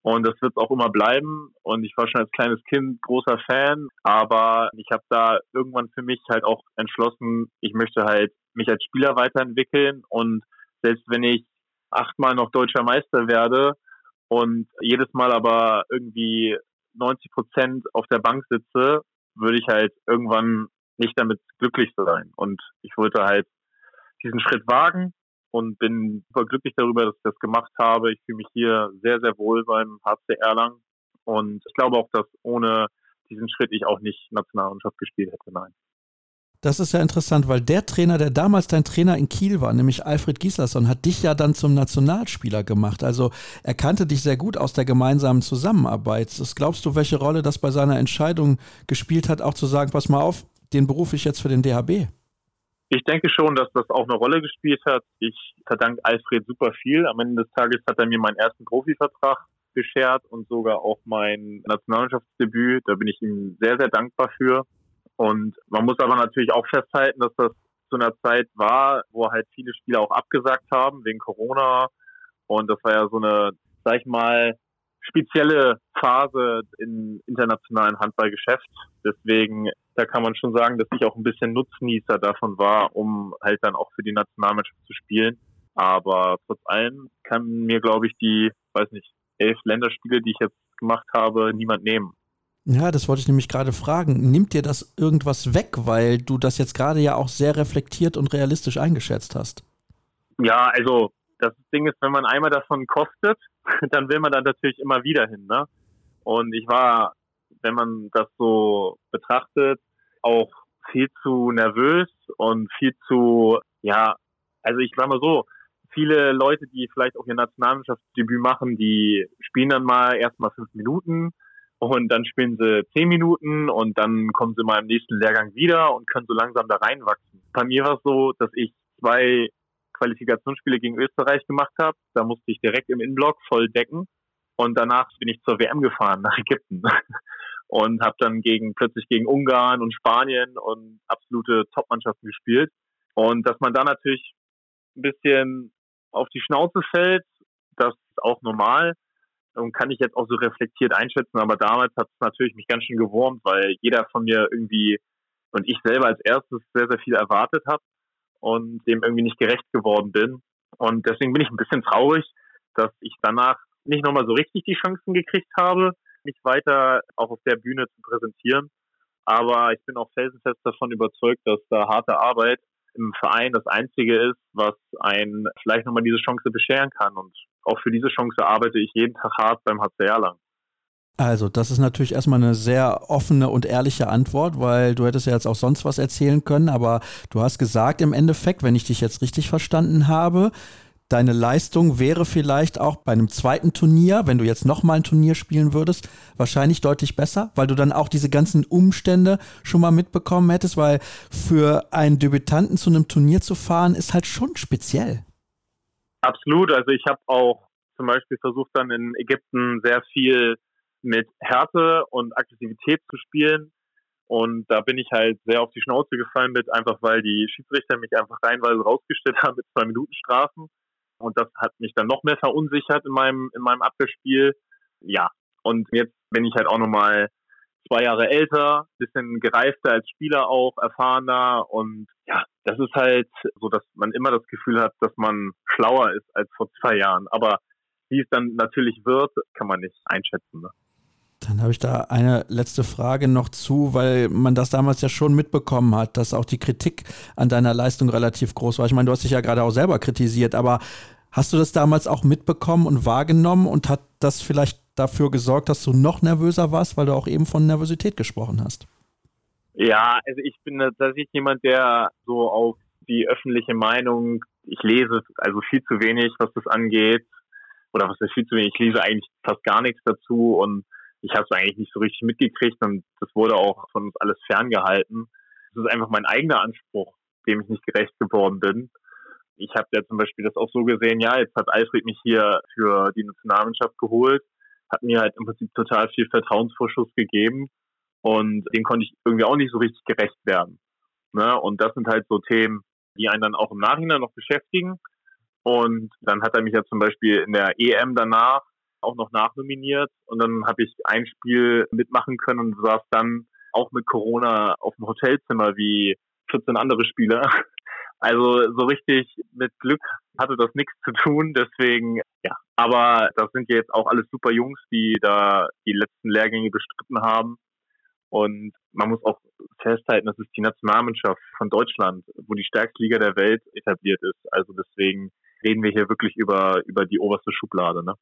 Und das wird auch immer bleiben. Und ich war schon als kleines Kind großer Fan. Aber ich habe da irgendwann für mich halt auch entschlossen, ich möchte halt mich als Spieler weiterentwickeln. Und selbst wenn ich achtmal noch deutscher Meister werde und jedes Mal aber irgendwie 90 Prozent auf der Bank sitze, würde ich halt irgendwann nicht damit glücklich sein. Und ich wollte halt diesen Schritt wagen und bin super glücklich darüber, dass ich das gemacht habe. Ich fühle mich hier sehr, sehr wohl beim HC Erlangen. Und ich glaube auch, dass ohne diesen Schritt ich auch nicht Nationalmannschaft gespielt hätte. Nein. Das ist ja interessant, weil der Trainer, der damals dein Trainer in Kiel war, nämlich Alfred Gislason, hat dich ja dann zum Nationalspieler gemacht. Also er kannte dich sehr gut aus der gemeinsamen Zusammenarbeit. Was glaubst du, welche Rolle das bei seiner Entscheidung gespielt hat, auch zu sagen, pass mal auf, den berufe ich jetzt für den DHB? Ich denke schon, dass das auch eine Rolle gespielt hat. Ich verdanke Alfred super viel. Am Ende des Tages hat er mir meinen ersten Profivertrag beschert und sogar auch mein Nationalmannschaftsdebüt. Da bin ich ihm sehr, sehr dankbar für. Und man muss aber natürlich auch festhalten, dass das zu einer Zeit war, wo halt viele Spieler auch abgesagt haben wegen Corona. Und das war ja so eine, sag ich mal, spezielle Phase im internationalen Handballgeschäft. Deswegen, da kann man schon sagen, dass ich auch ein bisschen Nutznießer davon war, um halt dann auch für die Nationalmannschaft zu spielen. Aber trotz allem kann mir, glaube ich, die, weiß nicht, elf Länderspiele, die ich jetzt gemacht habe, niemand nehmen. Ja, das wollte ich nämlich gerade fragen. Nimmt dir das irgendwas weg, weil du das jetzt gerade ja auch sehr reflektiert und realistisch eingeschätzt hast? Ja, also das Ding ist, wenn man einmal davon kostet, dann will man da natürlich immer wieder hin. Ne? Und ich war, wenn man das so betrachtet, auch viel zu nervös und viel zu, ja, also ich war mal so, viele Leute, die vielleicht auch ihr Nationalmannschaftsdebüt machen, die spielen dann mal erstmal fünf Minuten und dann spielen sie zehn Minuten und dann kommen sie mal im nächsten Lehrgang wieder und können so langsam da reinwachsen. Bei mir war es so, dass ich zwei Qualifikationsspiele gegen Österreich gemacht habe. Da musste ich direkt im Innenblock voll decken und danach bin ich zur WM gefahren nach Ägypten und habe dann gegen plötzlich gegen Ungarn und Spanien und absolute Topmannschaften gespielt und dass man da natürlich ein bisschen auf die Schnauze fällt, das ist auch normal und kann ich jetzt auch so reflektiert einschätzen, aber damals hat es natürlich mich ganz schön gewurmt, weil jeder von mir irgendwie und ich selber als erstes sehr, sehr viel erwartet habe und dem irgendwie nicht gerecht geworden bin. Und deswegen bin ich ein bisschen traurig, dass ich danach nicht nochmal so richtig die Chancen gekriegt habe, mich weiter auch auf der Bühne zu präsentieren. Aber ich bin auch felsenfest davon überzeugt, dass da harte Arbeit im Verein das Einzige ist, was einen vielleicht nochmal diese Chance bescheren kann. Und auch für diese Chance arbeite ich jeden Tag hart beim HC Erlangen. Also, das ist natürlich erstmal eine sehr offene und ehrliche Antwort, weil du hättest ja jetzt auch sonst was erzählen können, aber du hast gesagt im Endeffekt, wenn ich dich jetzt richtig verstanden habe, deine Leistung wäre vielleicht auch bei einem zweiten Turnier, wenn du jetzt nochmal ein Turnier spielen würdest, wahrscheinlich deutlich besser, weil du dann auch diese ganzen Umstände schon mal mitbekommen hättest, weil für einen Debütanten zu einem Turnier zu fahren, ist halt schon speziell. Absolut. Also ich habe auch zum Beispiel versucht dann in Ägypten sehr viel mit Härte und Aggressivität zu spielen. Und da bin ich halt sehr auf die Schnauze gefallen mit, einfach weil die Schiedsrichter mich einfach reinweise rausgestellt haben mit zwei Minuten Strafen. Und das hat mich dann noch mehr verunsichert in meinem, in meinem Abwehrspiel. Ja. Und jetzt bin ich halt auch nochmal zwei Jahre älter, bisschen gereifter als Spieler auch, erfahrener und ja, das ist halt so, dass man immer das Gefühl hat, dass man schlauer ist als vor zwei Jahren. Aber wie es dann natürlich wird, kann man nicht einschätzen. Ne? Dann habe ich da eine letzte Frage noch zu, weil man das damals ja schon mitbekommen hat, dass auch die Kritik an deiner Leistung relativ groß war. Ich meine, du hast dich ja gerade auch selber kritisiert, aber hast du das damals auch mitbekommen und wahrgenommen und hat das vielleicht dafür gesorgt, dass du noch nervöser warst, weil du auch eben von Nervosität gesprochen hast? Ja, also ich bin tatsächlich jemand, der so auf die öffentliche Meinung, ich lese also viel zu wenig, was das angeht. Oder was ist viel zu wenig, ich lese eigentlich fast gar nichts dazu und ich habe es eigentlich nicht so richtig mitgekriegt und das wurde auch von uns alles ferngehalten. Das ist einfach mein eigener Anspruch, dem ich nicht gerecht geworden bin. Ich habe ja zum Beispiel das auch so gesehen, ja, jetzt hat Alfred mich hier für die Nationalmannschaft geholt, hat mir halt im Prinzip total viel Vertrauensvorschuss gegeben und dem konnte ich irgendwie auch nicht so richtig gerecht werden. Ne? Und das sind halt so Themen, die einen dann auch im Nachhinein noch beschäftigen. Und dann hat er mich ja zum Beispiel in der EM danach auch noch nachnominiert und dann habe ich ein Spiel mitmachen können und saß dann auch mit Corona auf dem Hotelzimmer wie 14 andere Spieler. Also so richtig mit Glück hatte das nichts zu tun, deswegen ja. Aber das sind jetzt auch alles super Jungs, die da die letzten Lehrgänge bestritten haben. Und man muss auch festhalten, das ist die Nationalmannschaft von Deutschland, wo die stärkste Liga der Welt etabliert ist. Also deswegen reden wir hier wirklich über, über die oberste Schublade. Ne?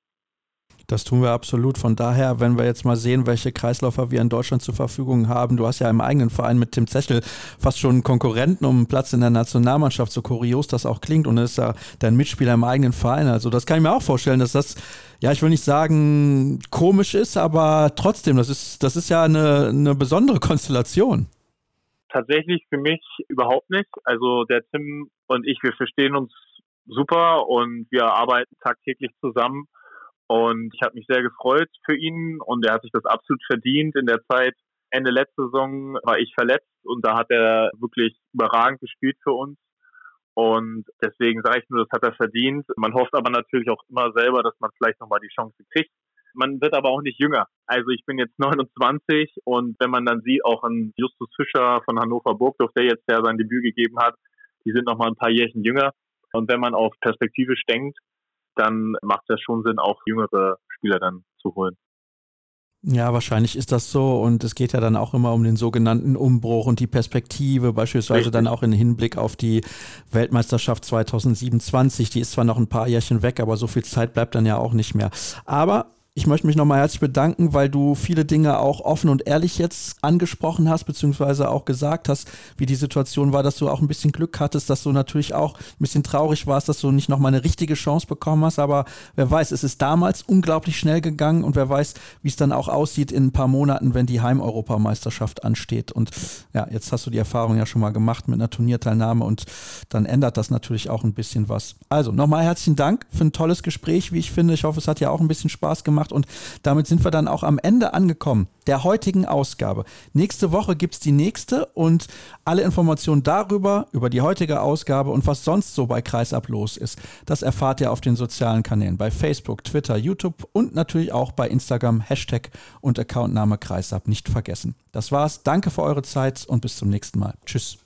Das tun wir absolut. Von daher, wenn wir jetzt mal sehen, welche Kreisläufer wir in Deutschland zur Verfügung haben, du hast ja im eigenen Verein mit Tim Zechel fast schon einen Konkurrenten um einen Platz in der Nationalmannschaft, so kurios das auch klingt, und er ist ja dein Mitspieler im eigenen Verein. Also das kann ich mir auch vorstellen, dass das, ja, ich will nicht sagen komisch ist, aber trotzdem, das ist, das ist ja eine, eine besondere Konstellation. Tatsächlich für mich überhaupt nicht. Also der Tim und ich, wir verstehen uns super und wir arbeiten tagtäglich zusammen. Und ich habe mich sehr gefreut für ihn und er hat sich das absolut verdient. In der Zeit Ende letzte Saison war ich verletzt und da hat er wirklich überragend gespielt für uns. Und deswegen sage ich nur, das hat er verdient. Man hofft aber natürlich auch immer selber, dass man vielleicht nochmal die Chance kriegt. Man wird aber auch nicht jünger. Also ich bin jetzt 29 und wenn man dann sieht, auch an Justus Fischer von Hannover Burgdorf, der jetzt ja sein Debüt gegeben hat, die sind nochmal ein paar Jährchen jünger. Und wenn man auf perspektivisch denkt, dann macht es ja schon Sinn, auch jüngere Spieler dann zu holen. Ja, wahrscheinlich ist das so und es geht ja dann auch immer um den sogenannten Umbruch und die Perspektive, beispielsweise Richtig. dann auch im Hinblick auf die Weltmeisterschaft 2027. Die ist zwar noch ein paar Jährchen weg, aber so viel Zeit bleibt dann ja auch nicht mehr. Aber ich möchte mich nochmal herzlich bedanken, weil du viele Dinge auch offen und ehrlich jetzt angesprochen hast, beziehungsweise auch gesagt hast, wie die Situation war, dass du auch ein bisschen Glück hattest, dass du natürlich auch ein bisschen traurig warst, dass du nicht nochmal eine richtige Chance bekommen hast. Aber wer weiß, es ist damals unglaublich schnell gegangen und wer weiß, wie es dann auch aussieht in ein paar Monaten, wenn die Heimeuropameisterschaft ansteht. Und ja, jetzt hast du die Erfahrung ja schon mal gemacht mit einer Turnierteilnahme und dann ändert das natürlich auch ein bisschen was. Also nochmal herzlichen Dank für ein tolles Gespräch, wie ich finde. Ich hoffe, es hat ja auch ein bisschen Spaß gemacht gemacht und damit sind wir dann auch am Ende angekommen der heutigen Ausgabe. Nächste Woche gibt es die nächste und alle Informationen darüber, über die heutige Ausgabe und was sonst so bei Kreisab los ist, das erfahrt ihr auf den sozialen Kanälen bei Facebook, Twitter, YouTube und natürlich auch bei Instagram, Hashtag und Accountname Kreisab nicht vergessen. Das war's. Danke für eure Zeit und bis zum nächsten Mal. Tschüss.